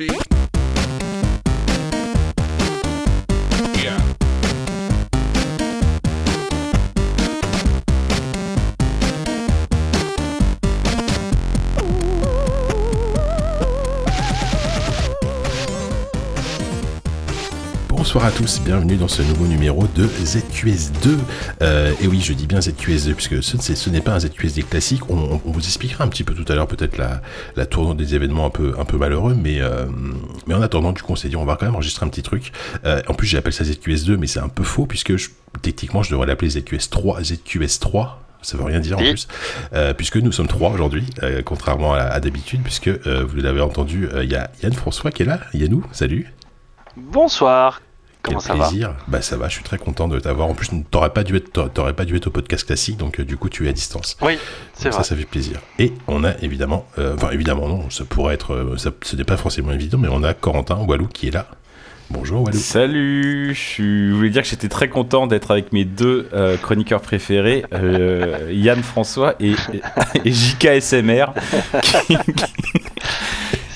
cheek. Bonsoir à tous, bienvenue dans ce nouveau numéro de ZQS2. Euh, et oui, je dis bien ZQS2 puisque ce, n'est- ce n'est pas un ZQSD classique. On, on vous expliquera un petit peu tout à l'heure peut-être la, la tournure des événements un peu, un peu malheureux, mais, euh, mais en attendant, du coup, on s'est dit on va quand même enregistrer un petit truc. Euh, en plus, j'appelle ça ZQS2, mais c'est un peu faux puisque je- techniquement, je devrais l'appeler ZQS3, ZQS3. Ça veut rien dire en plus, Euh, puisque nous sommes trois aujourd'hui, euh, contrairement à, à d'habitude, puisque euh, vous l'avez entendu, euh, il y a Yann François qui est là. Yannou, salut. Bonsoir. Comment Quel ça va plaisir. Bah ça va, je suis très content de t'avoir. En plus, t'aurais pas dû être, t'aurais pas dû être au podcast classique, donc euh, du coup tu es à distance. Oui, c'est vrai. ça, ça fait plaisir. Et on a évidemment, euh, enfin évidemment non, ça pourrait être, euh, ça, ce n'est pas forcément évident, mais on a Corentin Walou qui est là. Bonjour Walou. Salut, je voulais dire que j'étais très content d'être avec mes deux euh, chroniqueurs préférés, euh, Yann François et, et, et JKSMR. qui, qui-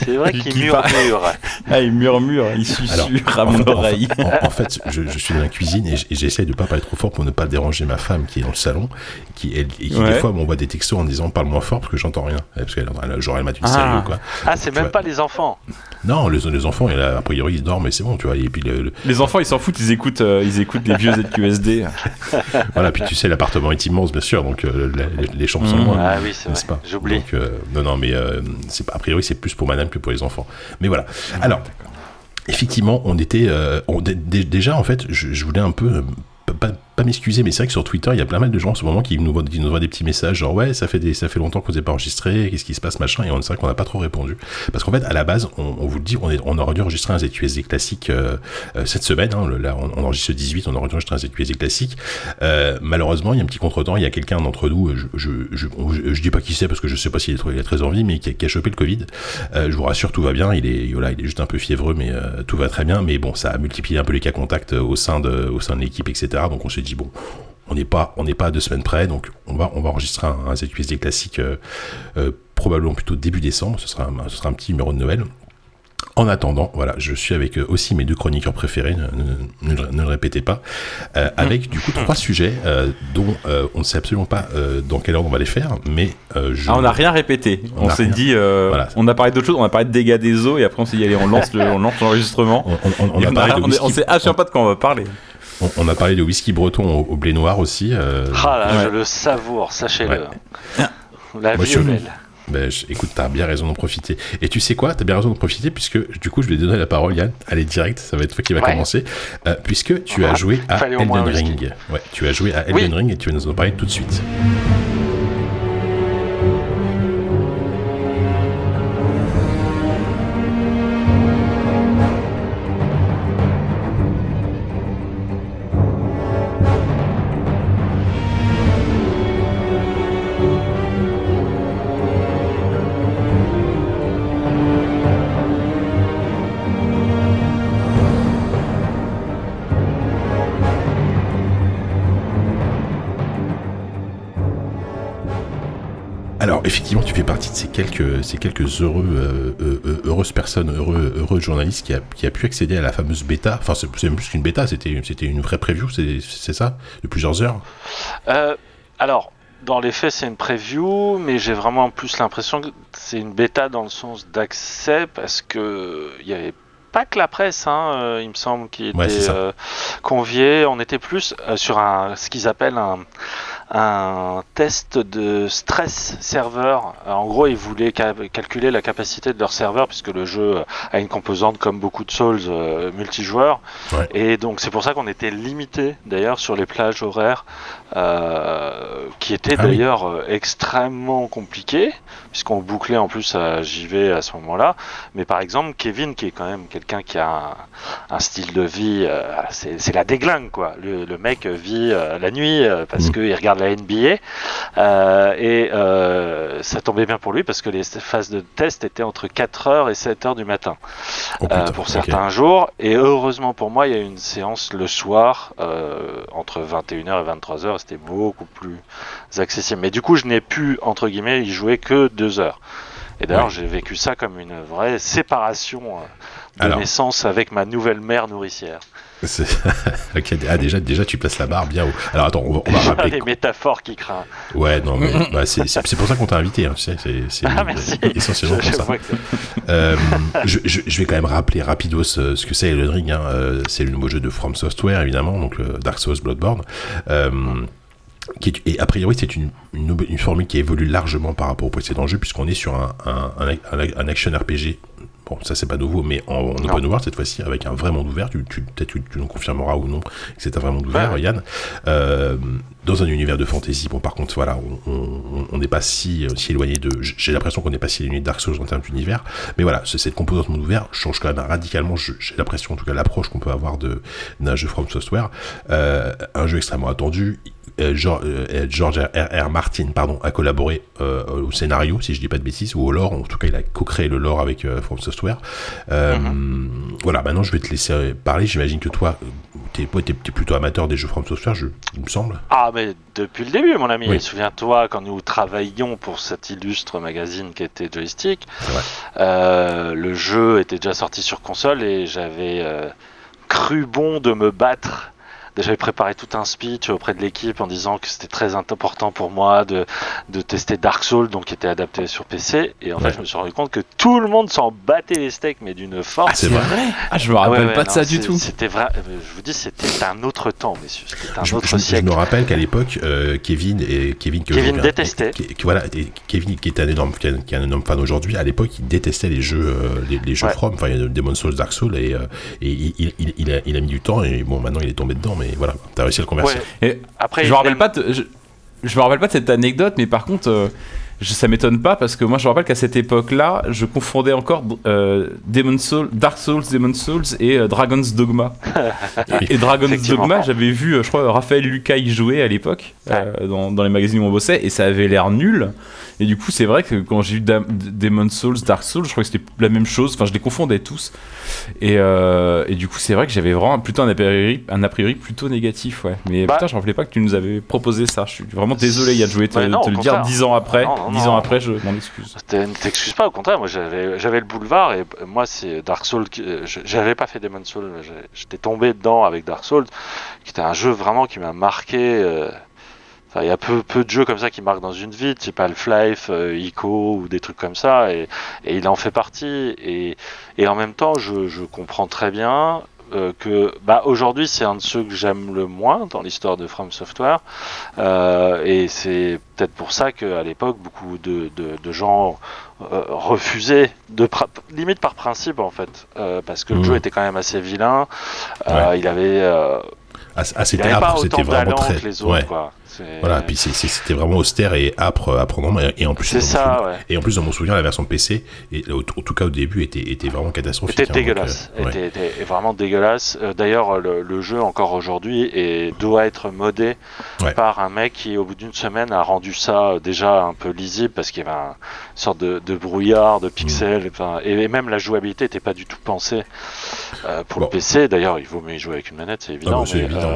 C'est vrai Qui qu'il murmure. ah, il murmure, il susurre à en mon fait- en oreille. fait- En, en fait, je, je suis dans la cuisine et et j'essaie de pas parler trop fort pour ne pas déranger ma femme qui est dans le salon, qui, elle, et qui Ouais. des fois m'envoie des textos en disant parle moins fort parce que j'entends rien, parce qu'elle elle- genre elle m'a une Ah. série ou quoi. Ah, c'est même vois. pas les enfants. Non, les, les enfants, et là, a priori ils dorment, mais c'est bon, tu vois. Et puis le, le- Les enfants, ils s'en foutent, ils écoutent, euh, ils écoutent les vieux ZQSD. Voilà, puis tu sais, l'appartement est immense, bien sûr, donc euh, les, les chambres sont loin. Ah oui, c'est n'est-ce vrai. pas? J'oublie. Euh, non, non, mais euh, c'est pas- a priori, c'est plus pour madame pour les enfants. Mais voilà. Alors, effectivement, on était. euh, on- dé- dé- déjà, en fait, je, je voulais un peu. euh, pas, pas- m'excuser, mais c'est vrai que sur Twitter, il y a plein mal de gens en ce moment qui nous, voient- qui nous envoient des petits messages genre ouais, ça fait, ça fait longtemps que vous n'avez pas enregistré, qu'est-ce qui se passe, machin, et on vrai qu'on n'a pas trop répondu. Parce qu'en fait, à la base, on, vous le dit, on, est, aurait dû enregistrer un ZQSD classique cette semaine, là, on, on enregistre le 18, on aurait dû enregistrer un ZQSD classique. Malheureusement, il y a un petit contretemps, il y a quelqu'un d'entre nous, je, je, je, je, dis pas qui c'est parce que je sais pas s'il est, a très envie, mais qui a, qui chopé le Covid. Euh, je vous rassure, tout va bien, il est, voilà, il est juste un peu fiévreux, mais euh, tout va très bien. Mais bon, ça a multiplié un peu les cas contacts euh, au sein de, de l'équipe, etc. Donc on s'est dit, bon, on n'est pas, on n'est pas à deux semaines près, donc on va, on va enregistrer un, un ZQSD classique euh, euh, probablement plutôt début décembre. Ce sera, un, ce sera un petit numéro de Noël. En attendant, voilà, je suis avec euh, aussi mes deux chroniqueurs préférés, ne, ne- ne le- répétez pas, euh, avec du coup trois sujets euh, dont on ne sait absolument pas dans quelle ordre on va les faire, mais je... Ah, on n'a rien répété. On s'est dit, Voilà. on a parlé d'autre chose, on a parlé de dégâts des eaux et après on s'est dit, allez, on lance le- on lance l'enregistrement. on, on- on a on a- parlé de on est- whisky, on sait absolument pas de quoi on va parler. On- on a parlé de whisky breton au, au blé noir aussi. euh, Ah là, je Ouais. le savoure, sachez-le. Ouais. La Moi, vie je- est belle. Ben, je- écoute, t'as bien raison d'en profiter. Et tu sais quoi? T'as bien raison d'en profiter puisque du coup, je vais te donner la parole, Yann. Allez, direct, ça va être toi qui va Ouais. commencer. Euh, puisque tu as Ah, joué à Elden. Ring. Ouais, tu as joué à Elden Oui. Ring et tu vas nous en parler tout de suite. Quelques, ces quelques heureux, euh, euh, heureuses personnes, heureux, heureux journalistes qui a, qui a pu accéder à la fameuse bêta. Enfin, c'est même plus qu'une bêta, c'était c'était une vraie preview, c'est ça De plusieurs heures Euh, alors, dans les faits, c'est une preview, mais j'ai vraiment plus l'impression que c'est une bêta dans le sens d'accès parce que il y avait pas que la presse, hein, il me semble, qui était Ouais, euh, conviée. On était plus sur un, ce qu'ils appellent un, un test de stress serveur. Euh, En gros, ils voulaient ca- calculer la capacité de leur serveur puisque le jeu a une composante comme beaucoup de Souls euh, multijoueur. Ouais. Et donc c'est pour ça qu'on était limité d'ailleurs sur les plages horaires euh, qui étaient Ah d'ailleurs euh, extrêmement compliquées puisqu'on bouclait en plus à JV à ce moment-là. Mais par exemple, Kevin, qui est quand même quelqu'un qui a un, un style de vie, euh, c'est la déglingue quoi. Le, le mec vit euh, la nuit euh, parce Mhm. qu'il regarde la NBA euh, et euh, ça tombait bien pour lui parce que les phases de test étaient entre 4h et 7h du matin Oh, euh, putain, pour certains jours. Et heureusement pour moi, il y a eu une séance le soir euh, entre 21h et 23h. C'était beaucoup plus accessible. Mais du coup, je n'ai pu, entre guillemets, y jouer que deux heures. Et d'ailleurs, Ouais. j'ai vécu ça comme une vraie séparation euh, de Alors. naissance avec ma nouvelle mère nourricière. Ah, déjà, déjà, tu places la barre bien haut. Alors attends, on va, on va Les rappeler. métaphores qui craignent. Ouais, non, mais bah, c'est pour ça qu'on t'a invité. Hein, c'est Ah, merci. essentiellement Je- pour je ça. vois que- Euh, je, je- je vais quand même rappeler rapidos euh, ce que c'est Elden Ring. hein. Euh, c'est le nouveau jeu de From Software, évidemment, donc le Dark Souls Bloodborne. Euh, qui est- et a priori, c'est une, une, nouvelle- une formule qui évolue largement par rapport au précédent jeu, puisqu'on est sur un, un, un, un- un action RPG. Bon, ça c'est pas nouveau, mais en, en open world cette fois-ci, avec un vrai monde ouvert. Tu, tu- Peut-être que tu nous confirmeras ou non que c'est un vrai monde ouvert, Ouais. Yann. Euh, dans un univers de fantasy, bon, par contre, voilà, on- n'est pas si, si éloigné de. J'ai l'impression qu'on n'est pas si éloigné de Dark Souls en termes d'univers. Mais voilà, ce- cette composante monde ouvert change quand même radicalement, j'ai l'impression, en tout cas, l'approche qu'on peut avoir de- d'un jeu From Software. Euh, un jeu extrêmement attendu. Euh, George, euh, George R. R. Martin pardon, a collaboré euh, au scénario, si je dis pas de bêtises, ou au lore. En tout cas, il a co-créé le lore avec From Software. Euh, Voilà, maintenant je vais te laisser parler. J'imagine que toi, t'es es, plutôt amateur des jeux From Software, je, il me semble. Ah, mais depuis le début, mon ami. Oui. Souviens-toi, quand nous travaillions pour cet illustre magazine qui était Joystick, euh, le jeu était déjà sorti sur console et j'avais euh, cru bon de me battre. J'avais préparé tout un speech auprès de l'équipe en disant que c'était très important pour moi de, de tester Dark Souls, donc qui était adapté sur PC. Et en Ouais. fait, je me suis rendu compte que tout le monde s'en battait les steaks, mais d'une force. c'est vrai. Ah, je me Ah rappelle ouais, ouais, pas de non, ça du tout. C'était vrai. euh, Je vous dis, c'était un autre temps, messieurs. C'était un Je, autre je- je siècle. me rappelle qu'à l'époque, euh, Kevin et Kevin, qui Kevin détestait. qui- voilà, et Kevin qui est un énorme, qui est un énorme fan aujourd'hui. À l'époque, il détestait les jeux, euh, les, les jeux Ouais. From, enfin Demon Souls, Dark Souls, et, euh, et il, il, il- il a, il a mis du temps. Et bon, maintenant il est tombé dedans, mais voilà, t'as réussi à le convertir. Ouais. Et Après, je me rappelle pas de, je, je me rappelle pas de cette anecdote, mais par contre, euh, je- ça m'étonne pas parce que moi je me rappelle qu'à cette époque-là, je confondais encore euh, Demon Soul, Dark Souls, Demon Souls et euh, Dragon's Dogma. et, et Dragon's. Dogma, j'avais vu, euh, je crois, Raphaël Lucas y jouer à l'époque euh, dans, dans les magazines où on bossait et ça avait l'air nul. Et du coup, c'est vrai que quand j'ai eu Demon Souls, Dark Souls, je crois que c'était la même chose. Enfin, je les confondais tous. Et, euh, et du coup, c'est vrai que j'avais vraiment plutôt un a priori, un a priori plutôt négatif, ouais. Mais Bah- putain, je me rappelais pas que tu nous avais proposé ça. Je suis vraiment désolé, Yann, je voulais te, Ouais, non, te le dire dix ans après. Non, non, Dix ans après, je m'en excuse. Ne t'excuse pas, au contraire, moi j'avais le boulevard et euh, moi c'est Dark Souls, euh, je- j'avais pas fait Demon Souls, j'étais tombé dedans avec Dark Souls, qui était un jeu vraiment qui m'a marqué. euh, il y a peu, peu de jeux comme ça qui marquent dans une vie, type Half-Life, euh, Ico ou des trucs comme ça, et, et il en fait partie. Et, et en même temps, je, je comprends très bien euh, que bah, aujourd'hui c'est un de ceux que j'aime le moins dans l'histoire de From Software, euh, et c'est peut-être pour ça qu'à l'époque beaucoup de, de, de gens euh, refusaient, de limite par principe en fait, euh, parce que le Mhm. jeu était quand même assez vilain. Euh, Ouais. Il avait, Ah, ah, c'était vraiment très. que les autres. ouais. Quoi. Voilà, puis c'était vraiment austère et âpre à prendre en main. Et en plus, ça, ouais. Et en plus, dans mon souvenir, la version PC, et, en tout cas au début, était, était vraiment catastrophique. Était hein, donc, dégueulasse, euh, ouais. était, était vraiment dégueulasse. Euh, D'ailleurs, le, le jeu encore aujourd'hui doit être modé Ouais. par un mec qui, au bout d'une semaine, a rendu ça euh, déjà un peu lisible parce qu'il y avait un- une sorte de, de brouillard, de pixels, enfin, et même la jouabilité n'était pas du tout pensée euh, pour Bon. le PC. D'ailleurs, il vaut mieux y jouer avec une manette, c'est évident. bah, c'est mais, évident,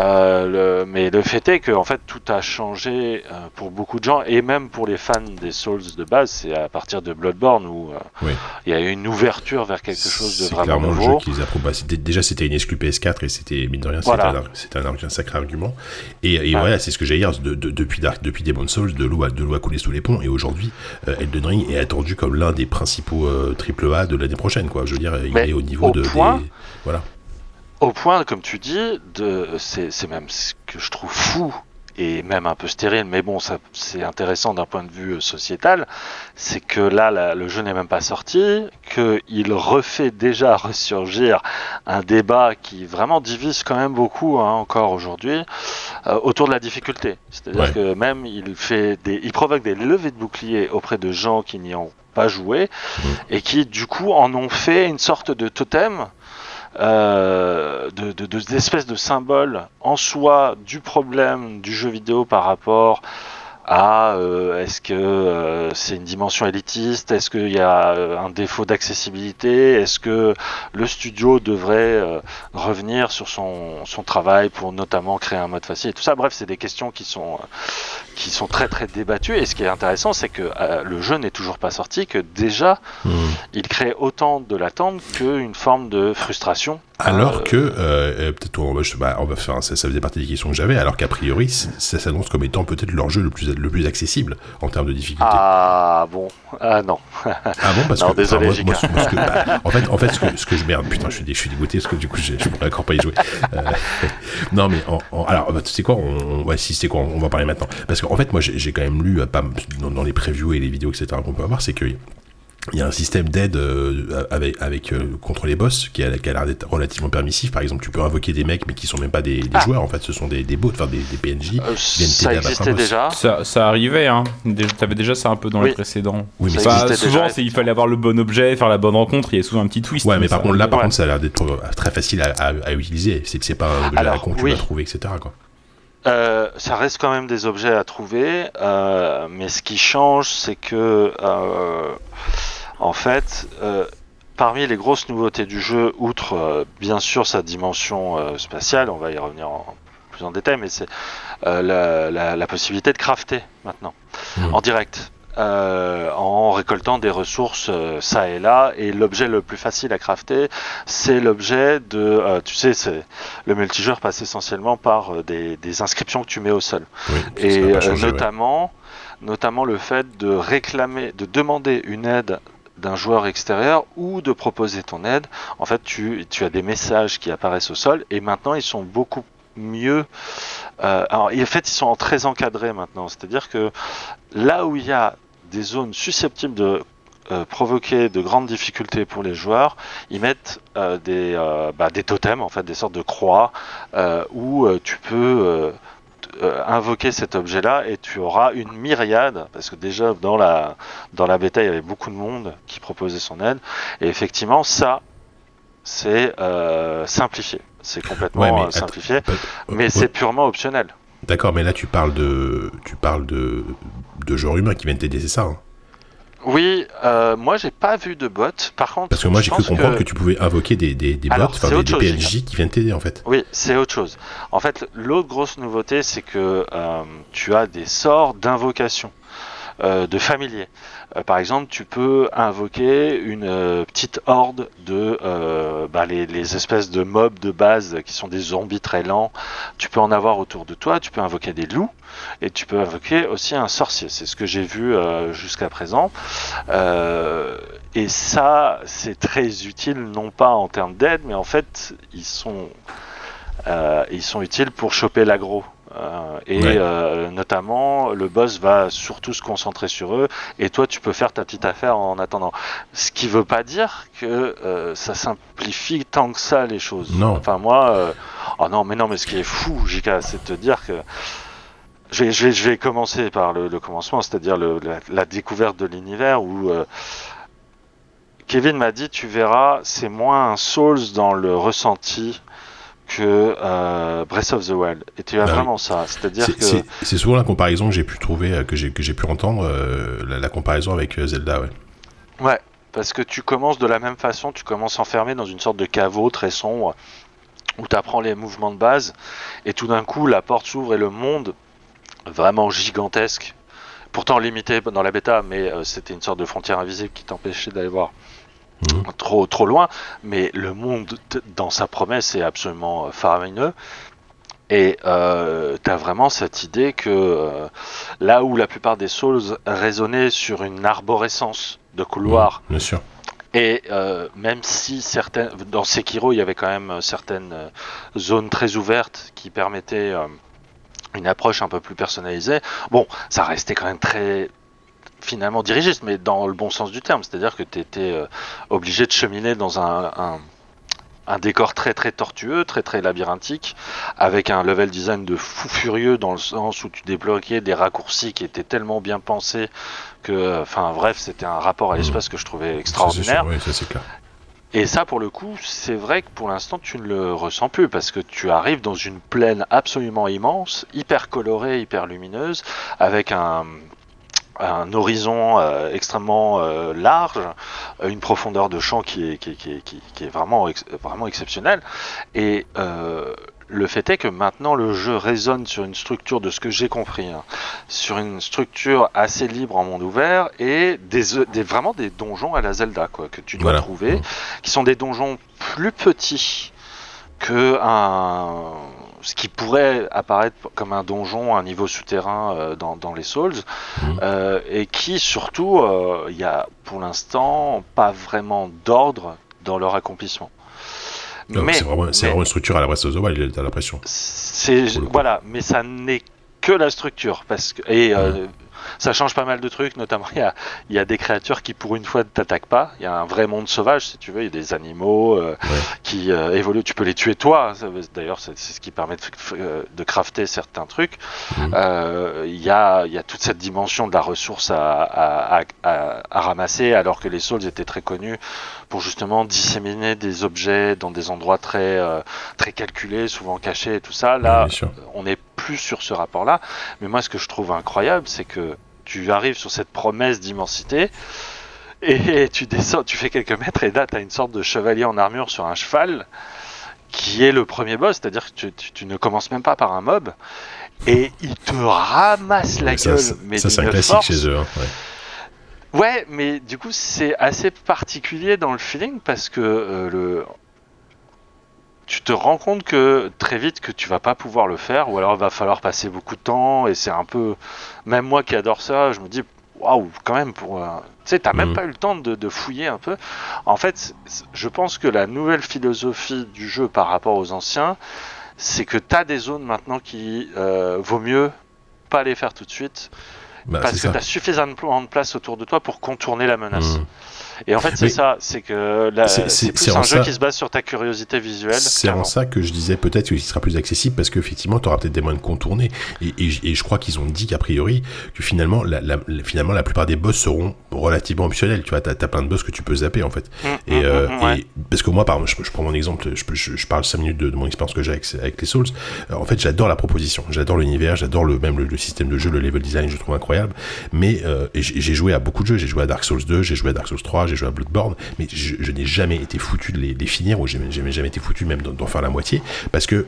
euh, le- mais le fait est que en fait tout a changé euh, pour beaucoup de gens et même pour les fans des Souls de base, c'est à partir de Bloodborne où euh, Oui. il y a eu une ouverture vers quelque chose de C'est vraiment clairement le jeu qui les a pro- bah, Déjà, c'était une exclu PS4 et c'était, mine de rien, Voilà. c'était, un, sacré argument. Et, voilà, c'est ce que j'ai dire, de, de- depuis, Dark, depuis Demon Souls, de l'eau de l'eau a coulé sous les ponts. Et aujourd'hui, euh, Elden Ring est attendu comme l'un des principaux triple A de l'année prochaine. Quoi. Je veux dire, il Mais est au niveau au de. point- des- Voilà. Au point, comme tu dis, de, c'est, c'est même ce que je trouve fou et même un peu stérile, mais bon, ça, c'est intéressant d'un point de vue euh, sociétal, c'est que là, la- le jeu n'est même pas sorti, qu'il refait déjà ressurgir un débat qui vraiment divise quand même beaucoup hein, encore aujourd'hui euh, autour de la difficulté. C'est-à-dire Ouais. que même il fait des, il provoque des levées de boucliers auprès de gens qui n'y ont pas joué et qui du coup en ont fait une sorte de totem euh, de, de, de- d'espèce de symbole en soi du problème du jeu vidéo par rapport à euh, est-ce que euh, c'est une dimension élitiste, est-ce qu'il y a euh, un défaut d'accessibilité, est-ce que le studio devrait euh, revenir sur son, son travail pour notamment créer un mode facile et tout ça? Bref, c'est des questions qui sont, euh, qui sont très très débattues. Et ce qui est intéressant, c'est que euh, le jeu n'est toujours pas sorti, que déjà Hmm. il crée autant de l'attente qu'une forme de frustration. Alors que, euh, euh, peut-être on, va- je- bah, on va faire, ça, ça faisait partie des questions que j'avais, alors qu'a priori, ça s'annonce comme étant peut-être leur jeu le plus, le plus accessible en termes de difficulté. Ah bon, ah non. Ah bon? Parce Non, que désolé, moi- que- bah, en fait en fait ce que, ce que je merde putain je suis, je suis dégoûté parce que du coup j'ai- je pourrais encore pas y jouer. Euh, non mais en, en- alors bah, tu sais quoi on, ouais si c'est quoi on va parler maintenant. Parce qu'en fait moi j'ai j'ai quand même lu euh, pas dans, dans les previews et les vidéos etc qu'on peut avoir c'est que il y a un système d'aide euh, avec, avec euh, contre les boss qui a, qui a l'air d'être relativement permissif. Par exemple, tu peux invoquer des mecs mais qui sont même pas des, des Ah. joueurs. En fait, ce sont des, des bots, enfin des, des PNJ. Euh, ça existait déjà. Ça, ça arrivait, hein. T'avais déjà ça un peu dans les Oui. précédents. Oui, mais Ça Enfin, existait souvent, déjà, c'est il fallait avoir le bon objet, faire la bonne rencontre. Il y a souvent un petit twist. Ouais, mais par ça- contre là, par ouais. contre, ça a l'air d'être euh, très facile à, à- à utiliser. C'est c'est pas un objet à la con que tu oui. vas trouver, etc. Quoi. Euh, ça reste quand même des objets à trouver, euh, mais ce qui change, c'est que, euh, en fait, euh, parmi les grosses nouveautés du jeu, outre euh, bien sûr sa dimension euh, spatiale, on va y revenir en, plus en détail, mais c'est euh, la, la- la possibilité de crafter maintenant, Mhm. en direct. Euh, en récoltant des ressources euh, ça et là. Et l'objet le plus facile à crafter c'est l'objet de euh, tu sais c'est le multijoueur passe essentiellement par des, des inscriptions que tu mets au sol. Oui, et ouais. notamment notamment le fait de réclamer de demander une aide d'un joueur extérieur ou de proposer ton aide en fait tu, tu as des messages qui apparaissent au sol et maintenant ils sont beaucoup mieux euh, alors en fait ils sont très encadrés maintenant. C'est à dire que là où il y a des zones susceptibles de euh, provoquer de grandes difficultés pour les joueurs, ils mettent euh, des, euh, bah, des totems, en fait, des sortes de croix, où tu peux invoquer cet objet-là et tu auras une myriade, parce que déjà dans la, dans la bêta, il y avait beaucoup de monde qui proposait son aide, et effectivement, ça, c'est simplifié. C'est complètement Ouais, mais attends, simplifié, mais ouais, c'est purement optionnel. D'accord, mais là tu parles de, tu parles de, de joueurs humains qui viennent t'aider, c'est ça hein Oui, euh, moi j'ai pas vu de bot. Par contre, Parce que moi j'ai cru comprendre que... tu pouvais invoquer des, des, des bots, Alors, des, des chose, PNJ qui viennent t'aider en fait. Oui, c'est autre chose. En fait, l'autre grosse nouveauté, c'est que euh, tu as des sorts d'invocation euh, de familiers. Euh, par exemple, tu peux invoquer une euh, petite horde de bah, les, les espèces de mobs de base qui sont des zombies très lents. Tu peux en avoir autour de toi. Tu peux invoquer des loups et tu peux invoquer aussi un sorcier. C'est ce que j'ai vu jusqu'à présent. Et ça, c'est très utile, non pas en termes d'aide, mais en fait, ils sont, ils sont utiles pour choper l'aggro. Euh, et Ouais. euh, notamment, le boss va surtout se concentrer sur eux, et toi, tu peux faire ta petite affaire en attendant. Ce qui veut pas dire que euh, ça simplifie tant que ça les choses. Non. Enfin, moi, oh non, mais non, mais ce qui est fou, JK, c'est de te dire que je vais, je vais, je vais commencer par le, le commencement, c'est-à-dire la, la découverte de l'univers où Kevin m'a dit, tu verras, c'est moins un Souls dans le ressenti que euh, Breath of the Wild. Et tu as Bah oui. vraiment ça, c'est-à-dire C'est- que C'est souvent la comparaison que j'ai pu trouver, euh, que j'ai que j'ai pu entendre, euh, la, la comparaison avec Zelda. Ouais. Ouais, parce que tu commences de la même façon, tu commences enfermé dans une sorte de caveau très sombre où tu apprends les mouvements de base et tout d'un coup la porte s'ouvre et le monde vraiment gigantesque, pourtant limité dans la bêta, mais euh, c'était une sorte de frontière invisible qui t'empêchait d'aller voir Mhm. trop trop loin, mais le monde dans sa promesse est absolument euh, faramineux. Et euh, tu as vraiment cette idée que euh, là où la plupart des Souls résonnaient sur une arborescence de couloirs, Bien sûr. et euh, même si certaines, dans Sekiro, il y avait quand même certaines zones très ouvertes qui permettaient une approche un peu plus personnalisée, bon, ça restait quand même très finalement dirigiste, mais dans le bon sens du terme, c'est-à-dire que tu étais euh, obligé de cheminer dans un, un, un décor très très tortueux, très très labyrinthique, avec un level design de fou furieux dans le sens où tu débloquais des raccourcis qui étaient tellement bien pensés que, enfin bref, c'était un rapport à l'espace que je trouvais Ça, c'est extraordinaire. sûr, oui, ça c'est clair. Et ça, pour le coup, c'est vrai que pour l'instant, tu ne le ressens plus parce que tu arrives dans une plaine absolument immense, hyper colorée, hyper lumineuse, avec un, un horizon euh, extrêmement euh, large, une profondeur de champ qui est, qui, est- qui est- qui- qui est vraiment, ex- vraiment exceptionnelle. Et euh, le fait est que maintenant le jeu résonne sur une structure, de ce que j'ai compris, hein, sur une structure assez libre en monde ouvert et des, des- vraiment des donjons à la Zelda quoi, que tu dois Voilà. trouver, Mm. qui sont des donjons plus petits que un ce qui pourrait apparaître comme un donjon, un niveau souterrain euh, dans, dans les Souls, Mhm. euh, et qui surtout, euh, il y a pour l'instant pas vraiment d'ordre dans leur accomplissement. C'est vraiment, vraiment une structure à la Breath of the Wild, t'as l'impression. voilà, mais ça n'est que la structure parce que et euh, ça change pas mal de trucs, notamment il y a, il y a des créatures qui pour une fois ne t'attaquent pas. Il y a un vrai monde sauvage si tu veux, il y a des animaux euh, qui euh, évoluent. Tu peux les tuer toi. D'ailleurs, c'est ce qui permet de, euh, de crafter certains trucs. Euh, Il y a il y a toute cette dimension de la ressource à, à, à- à- à ramasser, alors que les Souls étaient très connus pour justement disséminer des objets dans des endroits très très calculés, souvent cachés et tout ça. Là, on n'est plus sur ce rapport-là. Mais moi, ce que je trouve incroyable, c'est que tu arrives sur cette promesse d'immensité et tu descends, tu fais quelques mètres et là, tu as une sorte de chevalier en armure sur un cheval qui est le premier boss, c'est-à-dire que tu, tu- tu ne commences même pas par un mob et il te ramasse la ça, gueule. ça, mais ça, c'est un classique force. chez eux. hein, ouais. Ouais, mais du coup, c'est assez particulier dans le feeling parce que euh, le... tu te rends compte que très vite que tu vas pas pouvoir le faire ou alors il va falloir passer beaucoup de temps et c'est un peu. Même moi qui adore ça, je me dis waouh, quand même, pour. euh, Tu sais, t'as même Mhm. pas eu le temps de, de fouiller un peu. En fait, je pense que la nouvelle philosophie du jeu par rapport aux anciens, c'est que t'as des zones maintenant qui euh, vaut mieux pas les faire tout de suite Bah, parce que tu as suffisamment de place autour de toi pour contourner la menace. Mhm. Et en fait, c'est ça, c'est que C'est- un jeu ça- qui se base sur ta curiosité visuelle. C'est en ça que je disais peut-être qu'il sera plus accessible parce qu'effectivement, tu auras peut-être des moyens de contourner. Et, et, je- et je crois qu'ils ont dit qu'a priori, que finalement la, finalement, la plupart des boss seront relativement optionnels. Tu vois, t'as as plein de boss que tu peux zapper en fait. Et, mm, euh, ouais. et- parce que moi, par exemple, je, je prends mon exemple, je, je, je parle 5 minutes de, de mon expérience que j'ai avec, avec les Souls. Euh, en fait, j'adore la proposition, j'adore l'univers, j'adore le même le, le système de jeu, le level design, je trouve incroyable. Mais euh, j'ai joué à beaucoup de jeux, j'ai joué à Dark Souls 2, j'ai joué à Dark Souls 3, j'ai joué à Bloodborne, mais je, je n'ai jamais été foutu de les, les finir ou j'ai jamais, jamais été foutu même d'en faire la moitié parce que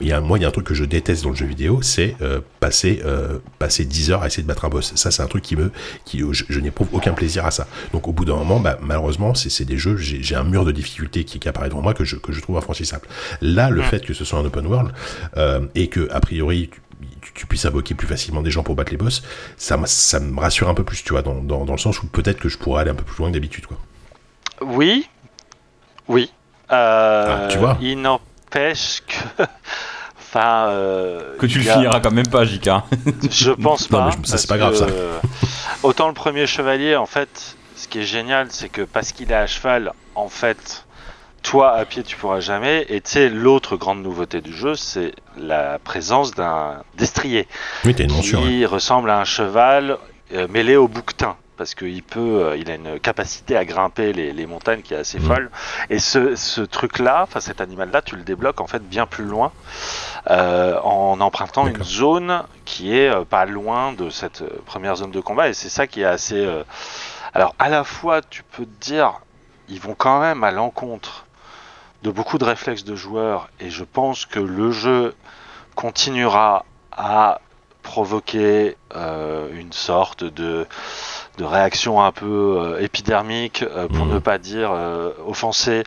il y a, moi, il y a un truc que je déteste dans le jeu vidéo, c'est euh, passer, euh, passer 10 heures à essayer de battre un boss. Ça, c'est un truc qui me, qui, je, je n'éprouve aucun plaisir à ça. Donc, au bout d'un moment, bah, malheureusement, c'est des jeux, j'ai un mur de difficulté qui, qui apparaît devant moi que je, que je trouve infranchissable. Là, le fait que ce soit un open world euh, et que, a priori, tu, tu- tu puisses invoquer plus facilement des gens pour battre les boss, ça, me- ça me rassure un peu plus, tu vois, dans, dans, dans le sens où peut-être que je pourrais aller un peu plus loin que d'habitude, quoi. Oui, oui. Euh, Ah, tu vois. Il n'empêche que. Enfin. euh, Que tu le a- finiras quand même pas, JK. Je pense Non, pas. mais je- ça, c'est pas grave, que, ça. euh, autant le premier chevalier, en fait, ce qui est génial, c'est que parce qu'il est à cheval, en fait, toi à pied tu pourras jamais. Et tu sais, l'autre grande nouveauté du jeu, c'est la présence d'un destrier Oui, une monture. hein. qui ressemble à un cheval euh, mêlé au bouquetin. Parce qu'il peut, euh, il a une capacité à grimper les, les montagnes qui est assez Mhm. folle. Et ce, ce truc-là, enfin cet animal-là, tu le débloques en fait bien plus loin euh, en empruntant une zone qui est pas loin de cette première zone de combat. Et c'est ça qui est assez. Alors à la fois, tu peux te dire, ils vont quand même à l'encontre de beaucoup de réflexes de joueurs. Et je pense que le jeu continuera à provoquer euh, une sorte de, de réaction un peu euh, épidermique, euh, pour Mhm. ne pas dire offensée,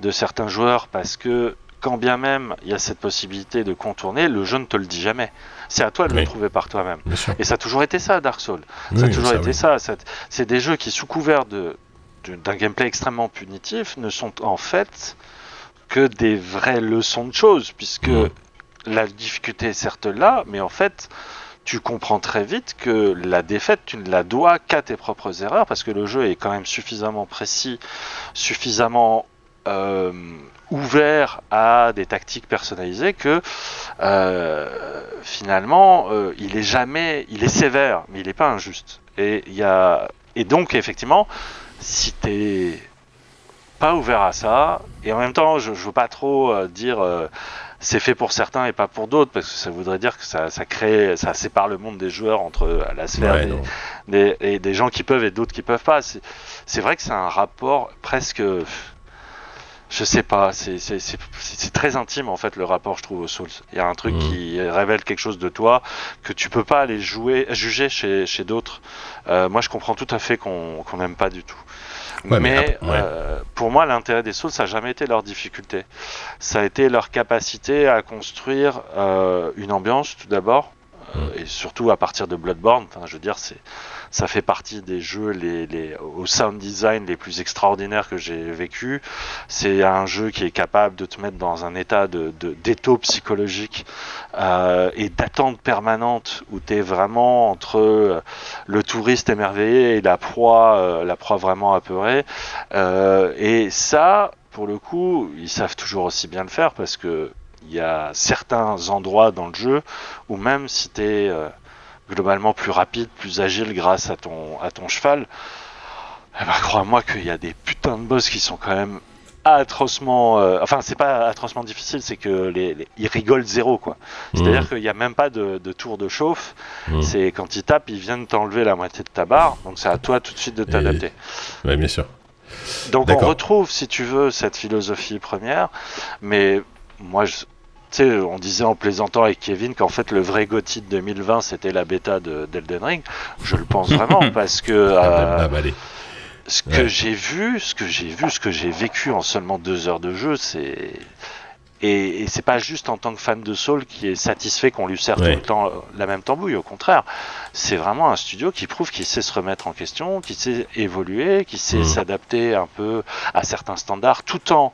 de certains joueurs, parce que quand bien même il y a cette possibilité de contourner, le jeu ne te le dit jamais. C'est à toi de Oui. le trouver par toi-même. Et ça a toujours été ça, Dark Souls. Oui, ça a toujours ça, été oui. ça. ça. C'est des jeux qui, sous couvert de, de- d'un gameplay extrêmement punitif, ne sont en fait que des vraies leçons de choses, puisque Mhm. la difficulté est certes là, mais en fait, tu comprends très vite que la défaite, tu ne la dois qu'à tes propres erreurs, parce que le jeu est quand même suffisamment précis, suffisamment euh, ouvert à des tactiques personnalisées que euh, finalement, euh, il est jamais, il est sévère, mais il n'est pas injuste. Et il y a, et donc effectivement, si t'es pas ouvert à ça. Et en même temps, je, je veux pas trop euh, dire euh, c'est fait pour certains et pas pour d'autres, parce que ça voudrait dire que ça, ça crée, ça sépare le monde des joueurs entre euh, la sphère Ouais, des, des, et des gens qui peuvent et d'autres qui peuvent pas. C'est vrai que c'est un rapport presque. Je sais pas, c'est très intime en fait le rapport, je trouve, aux Souls. Il y a un truc Mhm. qui révèle quelque chose de toi que tu peux pas aller jouer, juger chez, chez d'autres. Euh, moi, je comprends tout à fait qu'on qu'on n'aime pas du tout. Ouais, mais mais après- ouais. euh, pour moi, l'intérêt des Souls, ça n'a jamais été leur difficulté. Ça a été leur capacité à construire euh, une ambiance, tout d'abord, Mm. et surtout à partir de Bloodborne. Je veux dire, ça fait partie des jeux les, au sound design les plus extraordinaires que j'ai vécu. C'est un jeu qui est capable de te mettre dans un état de de- d'étau psychologique euh, et d'attente permanente où tu es vraiment entre euh, le touriste émerveillé et la proie, euh, la proie vraiment apeurée. Euh, et ça, pour le coup, ils savent toujours aussi bien le faire parce que il y a certains endroits dans le jeu où même si tu es globalement plus rapide, plus agile grâce à ton, à ton cheval, eh ben, crois-moi qu'il y a des putains de boss qui sont quand même atrocement euh, enfin c'est pas atrocement difficile c'est que les, les- ils rigolent zéro quoi. C'est à dire qu'il n'y a même pas de, de tour de chauffe. Mhm. c'est quand ils tapent ils viennent t'enlever la moitié de ta barre donc c'est à toi tout de suite de t'adapter. Ouais, bien sûr. donc on retrouve, si tu veux, cette philosophie première, mais moi, je- sais, on disait en plaisantant avec Kevin qu'en fait le vrai GOTY de 2020 c'était la bêta de d'Elden Ring. Je le pense vraiment parce que euh, bah, ah, bah, allez. ce que Ouais. j'ai vu, ce que j'ai vu, ce que j'ai vécu en seulement deux heures de jeu, c'est et, et c'est pas juste en tant que fan de Soul qui est satisfait qu'on lui sert Ouais. tout le temps euh, la même tambouille. Au contraire, c'est vraiment un studio qui prouve qu'il sait se remettre en question, qui sait évoluer, qui sait Mhm. s'adapter un peu à certains standards, tout en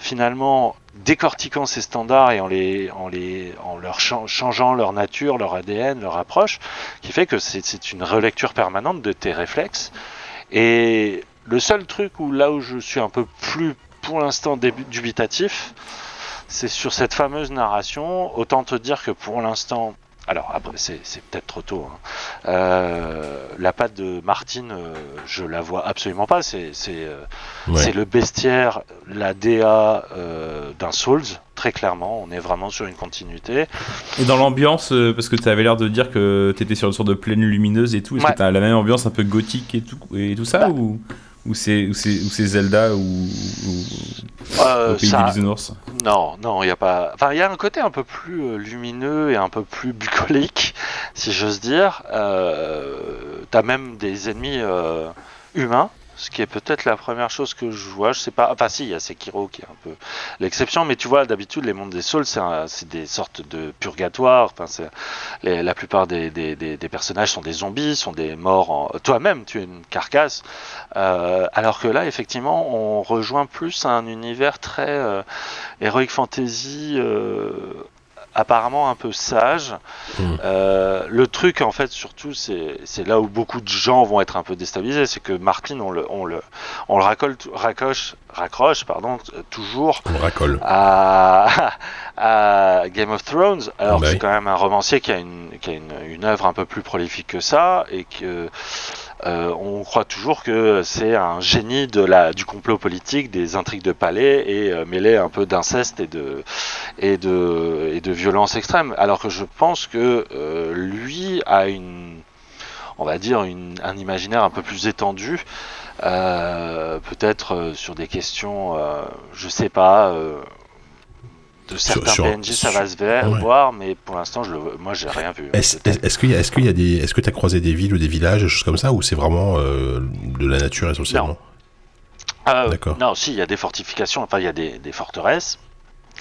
finalement décortiquant ces standards et en les en les en leur chan- changeant leur nature, leur ADN, leur approche, qui fait que c'est une relecture permanente de tes réflexes. Et le seul truc où là où je suis un peu plus pour l'instant dubitatif, c'est sur cette fameuse narration. Autant te dire que pour l'instant, alors après c'est peut-être trop tôt. hein. Euh, la patte de Martine, euh, je la vois absolument pas. C'est euh, Ouais. le bestiaire, la DA d'un Souls, très clairement. On est vraiment sur une continuité. Et dans l'ambiance, parce que tu avais l'air de dire que tu étais sur une sorte de plaine lumineuse et tout, est-ce Ouais. que tu as la même ambiance un peu gothique et tout, et tout ça Bah. ou, ou c'est ou c'est ou c'est Zelda ou, ou Euh, au pays ça- des bisounours Non, non, il y a pas. Enfin, il y a un côté un peu plus euh, lumineux et un peu plus bucolique, si j'ose dire. Euh, T'as même des ennemis euh, humains, ce qui est peut-être la première chose que je vois. Je sais pas. Enfin, si, il y a Sekiro qui est un peu l'exception, mais tu vois, d'habitude, les mondes des Souls, c'est des sortes de purgatoires. Enfin, la plupart des, personnages sont des zombies, sont des morts. Toi-même, tu es une carcasse. Euh, alors que là, effectivement, on rejoint plus un univers très euh, heroic fantasy, euh, apparemment un peu sage. Mhm. Euh, le truc, en fait, surtout, c'est là où beaucoup de gens vont être un peu déstabilisés, c'est que Martin, on le, on le, on le racole, raccroche, raccroche, pardon, toujours On à, à Game of Thrones, alors Bah que c'est quand même un romancier qui a une, qui a une, une œuvre un peu plus prolifique que ça, et que on croit toujours que c'est un génie de la, du complot politique, des intrigues de palais, et euh, mêlé un peu d'inceste et de, et, de, violence extrême. Alors que je pense que euh, lui a une, on va dire, un imaginaire un peu plus étendu. Euh, peut-être euh, sur des questions, euh, je sais pas, euh, de certains sur- PNJ, ça va se ver- ouais. voir, mais pour l'instant, je le, moi, j'ai rien vu. Est-ce Peut-être. est-ce qu'il y a, est-ce qu'il y a des, est-ce que tu as croisé des villes ou des villages, des choses comme ça, ou c'est vraiment euh, de la nature essentiellement? D'accord. Non, si, il y a des fortifications, enfin, il y a des, des forteresses.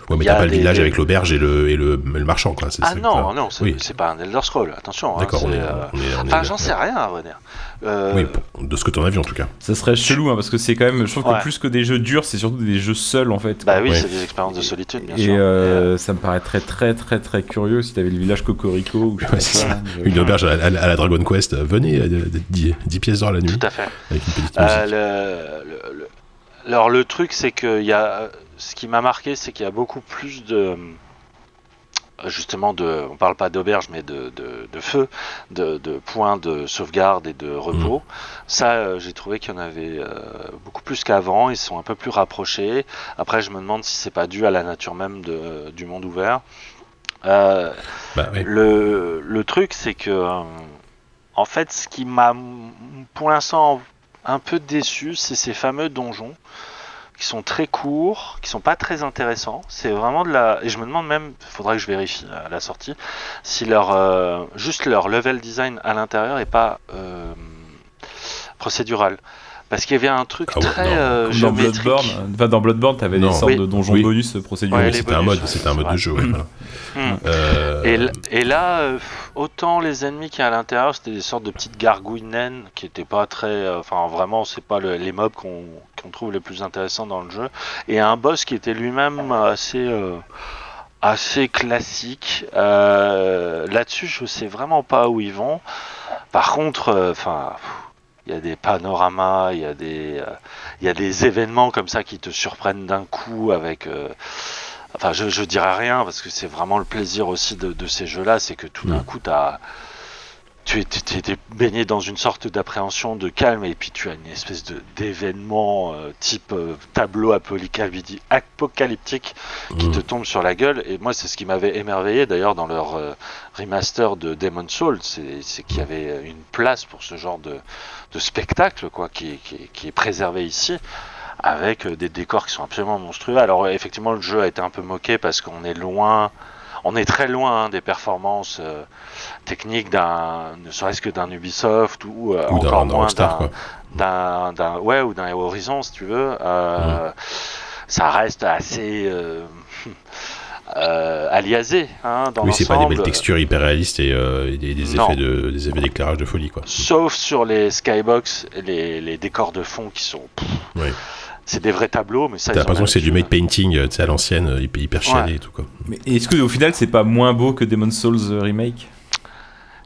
Ouais, mais t'as pas le village des- avec l'auberge et le, et le, le marchand, quoi. c'est- Ah non, non, c'est Oui. pas un Elder Scroll, attention. hein, D'accord, est, euh, Enfin, j'en sais rien, à vrai dire. Euh, Oui, pour- de ce que t'en as vu en tout cas. Ça serait chelou hein, parce que c'est quand même, je trouve Ouais. que plus que des jeux durs, c'est surtout des jeux seuls en fait. Bah quoi. oui, Ouais. c'est des expériences de solitude, bien Et sûr. euh, ça me paraît très très très très curieux si t'avais le village Cocorico ou je sais Ouais, pas c'est quoi, ça. euh, Une auberge à, la- à la- à la Dragon Quest, euh, venez, euh, 10, 10 pièces d'or la nuit, Tout à fait. avec une petite Euh, musique. le, le- le- alors le truc c'est que il y a ce qui m'a marqué c'est qu'il y a beaucoup plus de justement de, on parle pas d'auberge mais de, de, de feu, de, de points de sauvegarde et de repos. Ça, euh, j'ai trouvé qu'il y en avait euh, beaucoup plus qu'avant. Ils sont un peu plus rapprochés. Après, je me demande si c'est pas dû à la nature même de, du monde ouvert. Euh, Bah, oui. le, le truc, c'est que, euh, en fait, ce qui m'a, pour l'instant, un peu déçu, c'est ces fameux donjons qui sont très courts, qui sont pas très intéressants. C'est vraiment de la. Et je me demande même, il faudra que je vérifie à la sortie, si leur euh, juste leur level design à l'intérieur est pas euh, procédural. Parce qu'il y avait un truc Ah ouais, très euh, dans géométrique. Bloodborne, enfin, dans Bloodborne, t'avais des sortes Oui. de donjons Oui. bonus procéduraux. Ouais, c'était un mode, c'était un mode de jeu, ouais, voilà. Hmm. Euh, Et, là, euh, autant les ennemis qui à l'intérieur, c'était des sortes de petites gargouilles naines qui étaient pas très. euh, Enfin, vraiment, c'est pas le- les mobs qu'on trouve les plus intéressants dans le jeu. Et un boss qui était lui-même assez. euh, assez classique. Euh, Là-dessus, je sais vraiment pas où ils vont. Par contre, euh, enfin. Il y a des panoramas, il y a des, euh, il y a des événements comme ça qui te surprennent d'un coup avec. euh, Enfin, je, je dirais rien parce que c'est vraiment le plaisir aussi de, de ces jeux-là, c'est que tout d'un Mm. coup, t'as, tu es, baigné dans une sorte d'appréhension, de calme, et puis tu as une espèce de d'événement euh, type euh, tableau apocalypti- apocalyptique qui mm. te tombe sur la gueule. Et moi, c'est ce qui m'avait émerveillé d'ailleurs dans leur euh, remaster de Demon Soul, c'est qu'il y avait une place pour ce genre de, de spectacle, quoi, qui, qui- qui est préservé ici avec des décors qui sont absolument monstrueux. Alors effectivement, le jeu a été un peu moqué parce qu'on est loin, on est très loin hein, des performances euh, techniques d'un, ne serait-ce que d'un Ubisoft ou, euh, Ou d'un encore moins d'un, ouais ou d'un Horizon si tu veux. Euh, Ça reste assez euh, aliasé hein, dans Oui, c'est pas des belles textures hyper réalistes et, euh, et des, effets de, des effets d'éclairage de folie, quoi. Sauf sur les skybox, les, les décors de fond qui sont. pff, Ouais. C'est des vrais tableaux, mais ça. T'as l'impression que c'est du made painting, euh, tu sais, à l'ancienne, euh, hyper, Ouais. et tout, quoi. Mais est-ce que au final, c'est pas moins beau que Demon's Souls euh, Remake?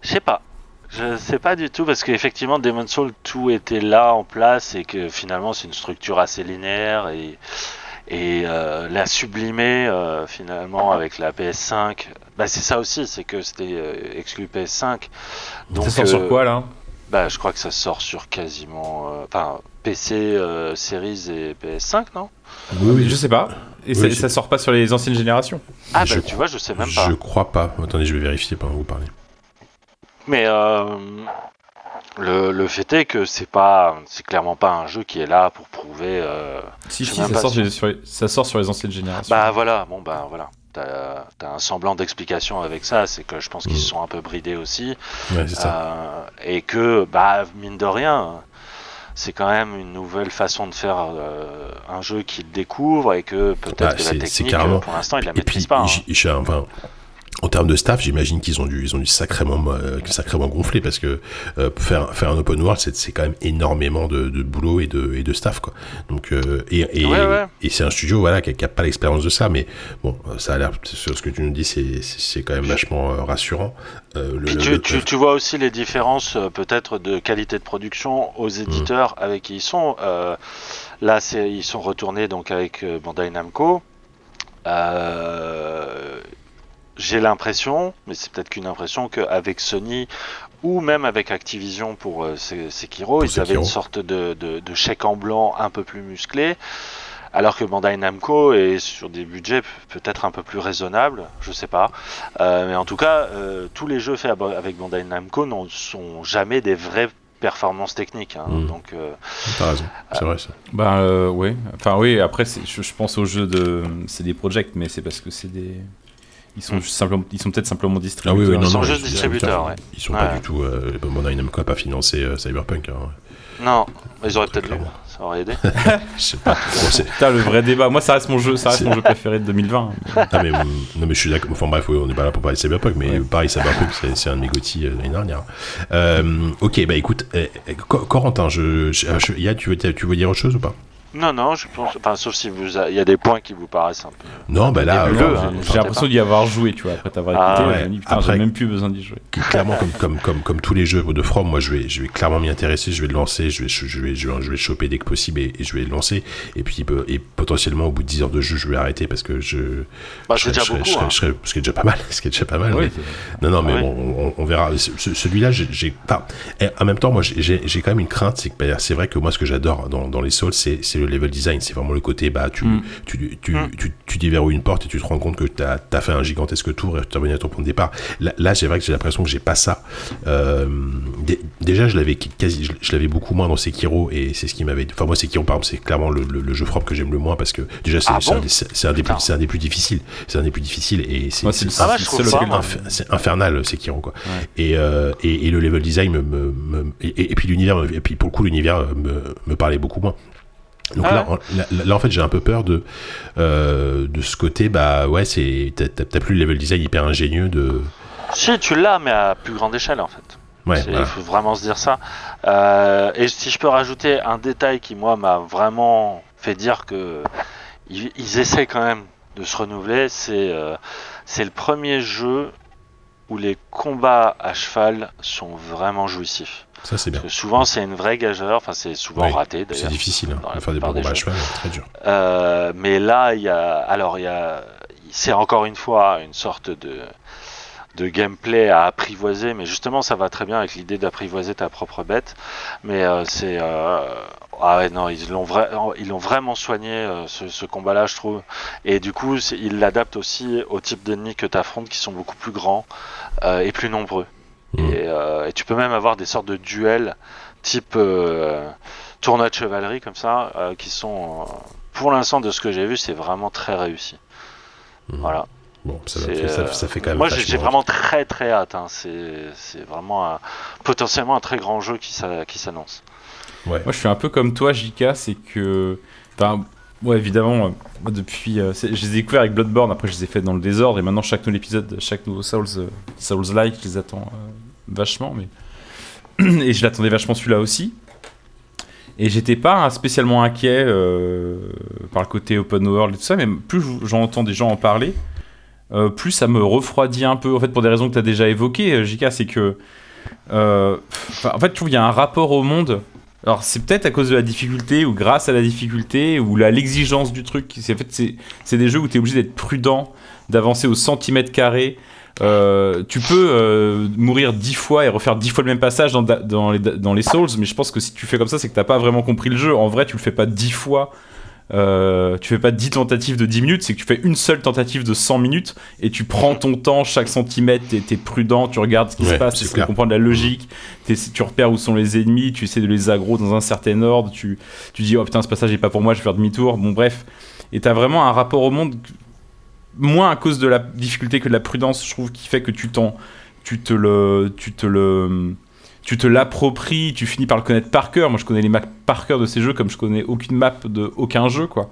Je sais pas. Je sais pas du tout parce qu'effectivement Demon's Soul tout était là en place et que finalement c'est une structure assez linéaire et et euh, la sublimer euh, finalement avec la PS5 bah c'est ça aussi c'est que c'était euh, exclu PS5 donc Ça sort euh, sur quoi là? bah je crois que ça sort sur quasiment euh, enfin PC euh, Series et PS5 non? Oui, Je sais pas. Et Oui, ça, ça sort pas sur les anciennes générations? Ah Je bah tu vois je sais même pas Je crois pas. Attendez, je vais vérifier pendant que vous parlez. Mais euh, le, le fait est que c'est pas, c'est clairement pas un jeu qui est là pour prouver. euh, Si, si, ça sort, si- sur, sur les- ça sort sur les anciennes générations. Bah voilà, bon bah voilà. T'as as un semblant d'explication avec ça, c'est que je pense qu'ils Mm. se sont un peu bridés aussi, Ouais, c'est ça. euh, et que bah mine de rien, c'est quand même une nouvelle façon de faire euh, un jeu qu'ils découvrent et que peut-être Bah, que la technique, carrément- euh, pour l'instant, ils la Et puis, maîtrisent pas. hein. enfin, en termes de staff, j'imagine qu'ils ont dû, ils ont dû sacrément, euh, sacrément gonfler parce que euh, faire, faire un open world, c'est, quand même énormément de, de boulot et de, et de staff, quoi. Donc, euh, et, et, Ouais, ouais. et c'est un studio, voilà, qui, a- qui a pas l'expérience de ça, mais bon, ça a l'air, sur ce que tu nous dis, c'est, quand même vachement rassurant. Euh, le- tu, le- tu- tu vois aussi les différences peut-être de qualité de production aux éditeurs avec qui ils sont. Là, ils sont retournés donc avec Bandai Namco. Euh, j'ai l'impression, mais c'est peut-être qu'une impression, qu'avec Sony ou même avec Activision pour euh, Se- Sekiro, ils avaient une sorte de, de- de chèque en blanc un peu plus musclé. Alors que Bandai Namco est sur des budgets peut-être un peu plus raisonnables, je sais pas. Euh, mais en tout cas, euh, tous les jeux faits avec Bandai Namco n'en sont jamais des vraies performances techniques. hein. Mm. Donc, euh, T'as raison, c'est vrai ça. Bah euh, ouais. Enfin oui, après je, je pense aux jeux de c'est des projects mais c'est parce que c'est des ils sont Mm. juste simplement ils sont peut-être simplement Ah distribués. oui, oui, non, sont non, juste distributeurs, ouais. Ils sont Ouais. pas du tout, euh, Bandai Namco a pas financé euh, Cyberpunk. Hein. non, ils auraient peut-être dû. Ça aurait aidé. Je sais pas. Bon, Putain, le vrai débat. Moi ça reste mon jeu, ça reste mon jeu préféré de 2020. Ah mais, hum, non mais je suis d'accord. Enfin bref, oui, on n'est pas là pour parler de Cyberpunk, mais Ouais. pareil, Cyberpunk, c'est, c'est un de mes GOTY euh, l'année dernière. Euh, ok, bah écoute, euh, Co- Corentin, je, je, je- Yann, tu veux, tu veux dire autre chose ou pas? Non, non, je pense. Enfin, sauf si vous, a- il y a des points qui vous paraissent un peu. Non, bah là, euh, hein, J'ai l'impression d'y avoir joué, tu vois, après t'avoir Ah, écouté, ouais. je me dis, putain, Après- j'ai même plus besoin d'y jouer. clairement comme comme comme comme tous les jeux de From moi je vais je vais clairement m'y intéresser je vais le lancer je vais je vais je vais, je vais le choper dès que possible et, et je vais le lancer et puis et potentiellement au bout de 10 heures de jeu je vais arrêter parce que je Bah, je beaucoup. serais- hein. je serais- ce qui est déjà pas mal ce qui est déjà pas mal Oui, mais- non non mais Ah oui. bon on, on verra Ce- ce- celui-là j'ai- enfin et en même temps moi j'ai- quand même une crainte c'est que bah, c'est vrai que moi ce que j'adore dans, dans les Souls c'est c'est le level design c'est vraiment le côté bah tu Mm. tu, tu, Mm. tu, tu déverrouilles une porte et tu te rends compte que tu as, fait un gigantesque tour et tu es revenu à ton point de départ. Là, là c'est vrai que j'ai l'impression que j'ai pas ça. Euh, dé- déjà, je l'avais quasi, je, je l'avais beaucoup moins dans Sekiro et c'est ce qui m'avait. Enfin, moi, Sekiro, par exemple, c'est clairement le, le, le jeu From que j'aime le moins parce que déjà, c'est Ah un, bon un c'est un des plus difficiles. C'est un des plus difficiles et c'est c'est infernal Sekiro quoi Ouais. et, euh, et, et le level design me, me- me- et, puis l'univers et puis pour le coup l'univers me, me parlait beaucoup moins donc Ah là, en, là, là, en fait j'ai un peu peur de euh, de ce côté bah ouais c'est t'as- plus le level design hyper ingénieux de Si, tu l'as, mais à plus grande échelle en fait. ouais Il voilà. faut vraiment se dire ça. Euh, et si je peux rajouter un détail qui, moi, m'a vraiment fait dire que ils, ils essaient quand même de se renouveler, c'est euh, c'est le premier jeu où les combats à cheval sont vraiment jouissifs. Ça c'est bien Parce que souvent, c'est une vraie gageure, enfin, c'est souvent Oui, raté c'est d'ailleurs. difficile hein, de faire des bons combats à cheval très dur Euh, mais là, il y a, alors il y a, c'est encore une fois une sorte de de gameplay à apprivoiser, mais justement, ça va très bien avec l'idée d'apprivoiser ta propre bête. Mais euh, c'est, euh, ah ouais, non, ils l'ont vra- ils l'ont vraiment soigné euh, ce, ce combat-là, je trouve. Et du coup, c'est- ils l'adaptent aussi au type d'ennemis que tu affrontes, qui sont beaucoup plus grands euh, et plus nombreux. Et, euh, et tu peux même avoir des sortes de duels type euh, tournoi de chevalerie comme ça, euh, qui sont, euh, pour l'instant, de ce que j'ai vu, c'est vraiment très réussi. Mhm. Voilà. bon ça, C'est, ça, ça fait quand même Moi, j'ai vraiment très très hâte. hein. C'est c'est vraiment un- potentiellement un très grand jeu qui s'a- qui s'annonce. ouais Moi, je suis un peu comme toi, JK, c'est que. Enfin, ouais, évidemment, euh, depuis. euh, je les ai découverts avec Bloodborne, après, je les ai fait dans le désordre, et maintenant, chaque nouvel épisode, chaque nouveau Souls, euh, Souls-like, je les attends euh, vachement, mais. et je l'attendais vachement celui-là aussi. Et j'étais pas spécialement inquiet par le côté open world et tout ça, mais plus j'entends des gens en parler, plus ça me refroidit un peu. En fait, pour des raisons que tu as déjà évoquées, JK, c'est que. en fait, je trouve qu'il y a un rapport au monde. Alors, c'est peut-être à cause de la difficulté, ou grâce à la difficulté, ou la- l'exigence du truc. C'est- En fait, c'est des jeux où tu es obligé d'être prudent, d'avancer au centimètre carré. Euh, tu peux euh, mourir dix fois et refaire dix fois le même passage dans, da- dans, les, dans les Souls, mais je pense que si tu fais comme ça, c'est que t'as pas vraiment compris le jeu. En vrai, tu le fais pas dix fois. Euh, tu fais pas 10 tentatives de 10 minutes, c'est que tu fais une seule tentative de 100 minutes et tu prends ton temps chaque centimètre, t'es es prudent, tu regardes ce qui Ouais, se passe, tu essaies de comprendre la logique, tu repères où sont les ennemis, tu essaies de les aggro dans un certain ordre, tu, tu dis oh putain ce passage est pas pour moi, je vais faire demi-tour, bon bref. Et t'as vraiment un rapport au monde, moins à cause de la difficulté que de la prudence, je trouve, qui fait que tu t'en, tu te le, tu te le, tu te l'appropries, tu finis par le connaître par cœur. Moi, je connais les maps par cœur de ces jeux comme je connais aucune map de aucun jeu, quoi.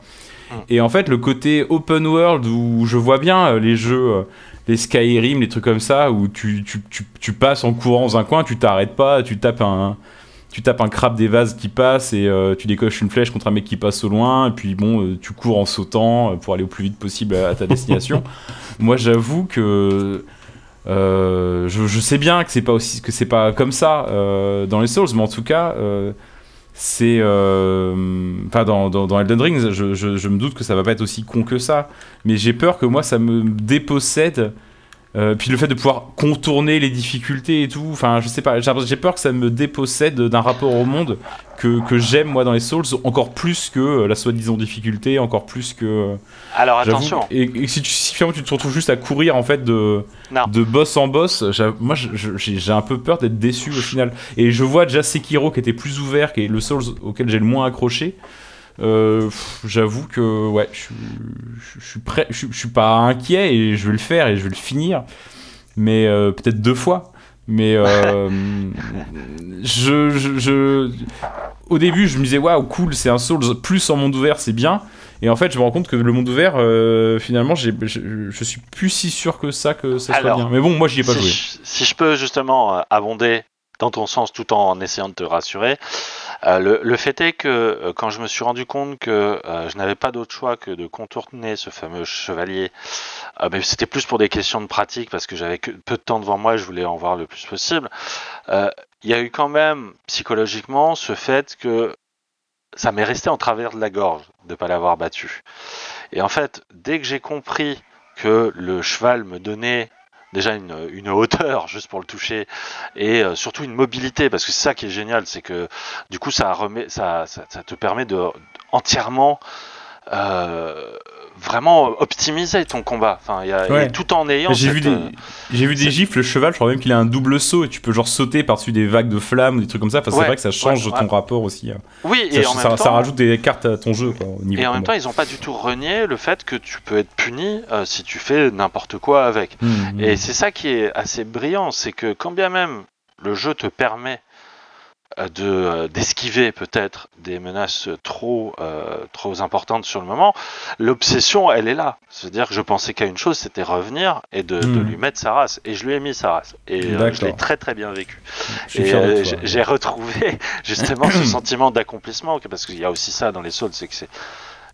Mm. Et en fait, le côté open world où je vois bien euh, les jeux, euh, les Skyrim, les trucs comme ça, où tu, tu, tu, tu passes en courant dans un coin, tu t'arrêtes pas, tu tapes un. Tu tapes un crabe des vases qui passe et euh, tu décoches une flèche contre un mec qui passe au loin, et puis bon, euh, tu cours en sautant pour aller au plus vite possible à, à ta destination. Moi, j'avoue que je, je sais bien que c'est pas aussi que c'est pas comme ça euh, dans les Souls, mais en tout cas, euh, c'est euh, enfin dans, dans, dans Elden Ring, je, je, je me doute que ça va pas être aussi con que ça, mais j'ai peur que moi ça me dépossède. Euh, puis le fait de pouvoir contourner les difficultés et tout, enfin je sais pas, j'ai peur que ça me dépossède d'un rapport au monde que, que j'aime moi dans les Souls, encore plus que euh, la soi-disant difficulté, encore plus que. euh, Alors attention, Et, et si, tu, si finalement tu te retrouves juste à courir en fait de, Non. de boss en boss, moi j'ai un peu peur d'être déçu au final. Et je vois déjà Sekiro qui était plus ouvert, qui est le Souls auquel j'ai le moins accroché. Euh, J'avoue que ouais, je, suis- je, je suis prêt, je, suis- je suis pas inquiet et je vais le faire et je vais le finir, mais euh, peut-être deux fois. Mais euh, je, je, je- au début, je me disais waouh, cool, c'est un Souls plus en monde ouvert, c'est bien. Et en fait, je me rends compte que le monde ouvert, euh, finalement, j'ai- je, je suis plus si sûr que ça que ça soit bien. Mais bon, moi, j'y ai pas si, joué. je, si je peux justement abonder dans ton sens tout en essayant de te rassurer, Euh, le, le fait est que euh, quand je me suis rendu compte que euh, je n'avais pas d'autre choix que de contourner ce fameux chevalier, euh, mais c'était plus pour des questions de pratique parce que j'avais peu de temps devant moi et je voulais en voir le plus possible. Il y a eu quand même psychologiquement ce fait que ça m'est resté en travers de la gorge de ne pas l'avoir battu. Et en fait, dès que j'ai compris que le cheval me donnait déjà une, hauteur juste pour le toucher et euh, surtout une mobilité parce que c'est ça qui est génial c'est que du coup ça remet ça, ça, ça te permet de entièrement euh, vraiment optimiser ton combat enfin il y a, Ouais. et tout en ayant J'ai vu des, euh, j'ai vu des gifs, le cheval, je crois même qu'il a un double saut et tu peux genre sauter par-dessus des vagues de flammes ou des trucs comme ça. Enfin, c'est vrai que ça change ouais, ton ouais. rapport aussi. hein. oui Ça, et en ça- même ça temps rajoute des cartes à ton jeu quoi, au niveau et en même temps ils n'ont pas du tout renié le fait que tu peux être puni euh, si tu fais n'importe quoi avec Mhm. Et c'est ça qui est assez brillant, c'est que quand bien même le jeu te permet euh, de euh, d'esquiver peut-être des menaces trop euh, trop importantes sur le moment, l'obsession elle est là. C'est-à-dire que je pensais qu'à une chose, c'était revenir et de, de Mhm. lui mettre sa race. Et je lui ai mis sa race. Et euh, je l'ai très très bien vécu. Et euh, j'ai- retrouvé justement ce sentiment d'accomplissement, parce qu'il y a aussi ça dans les Souls, c'est que c'est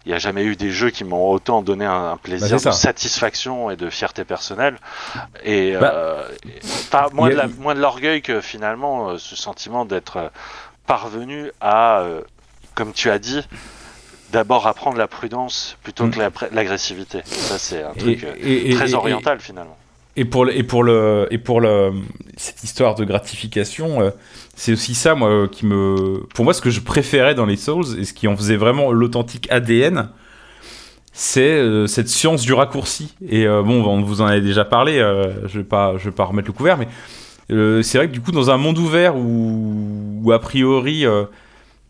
il n'y a jamais eu des jeux qui m'ont autant donné un, un plaisir Bah, c'est de satisfaction et de fierté personnelle. Et Bah, euh, et- pas moins, de a- la- moins de l'orgueil que finalement euh, ce sentiment d'être euh, parvenu à, euh, comme tu as dit, d'abord apprendre la prudence plutôt Mm. que la- l'agressivité. Ça, c'est un truc et- et- très oriental finalement. Et pour le, et pour le et pour le cette histoire de gratification, euh, c'est aussi ça moi euh, qui me pour moi ce que je préférais dans les Souls et ce qui en faisait vraiment l'authentique ADN, c'est euh, cette science du raccourci. Et bon, on vous en avez déjà parlé, je vais pas je vais pas remettre le couvert, mais c'est vrai que du coup dans un monde ouvert où, a priori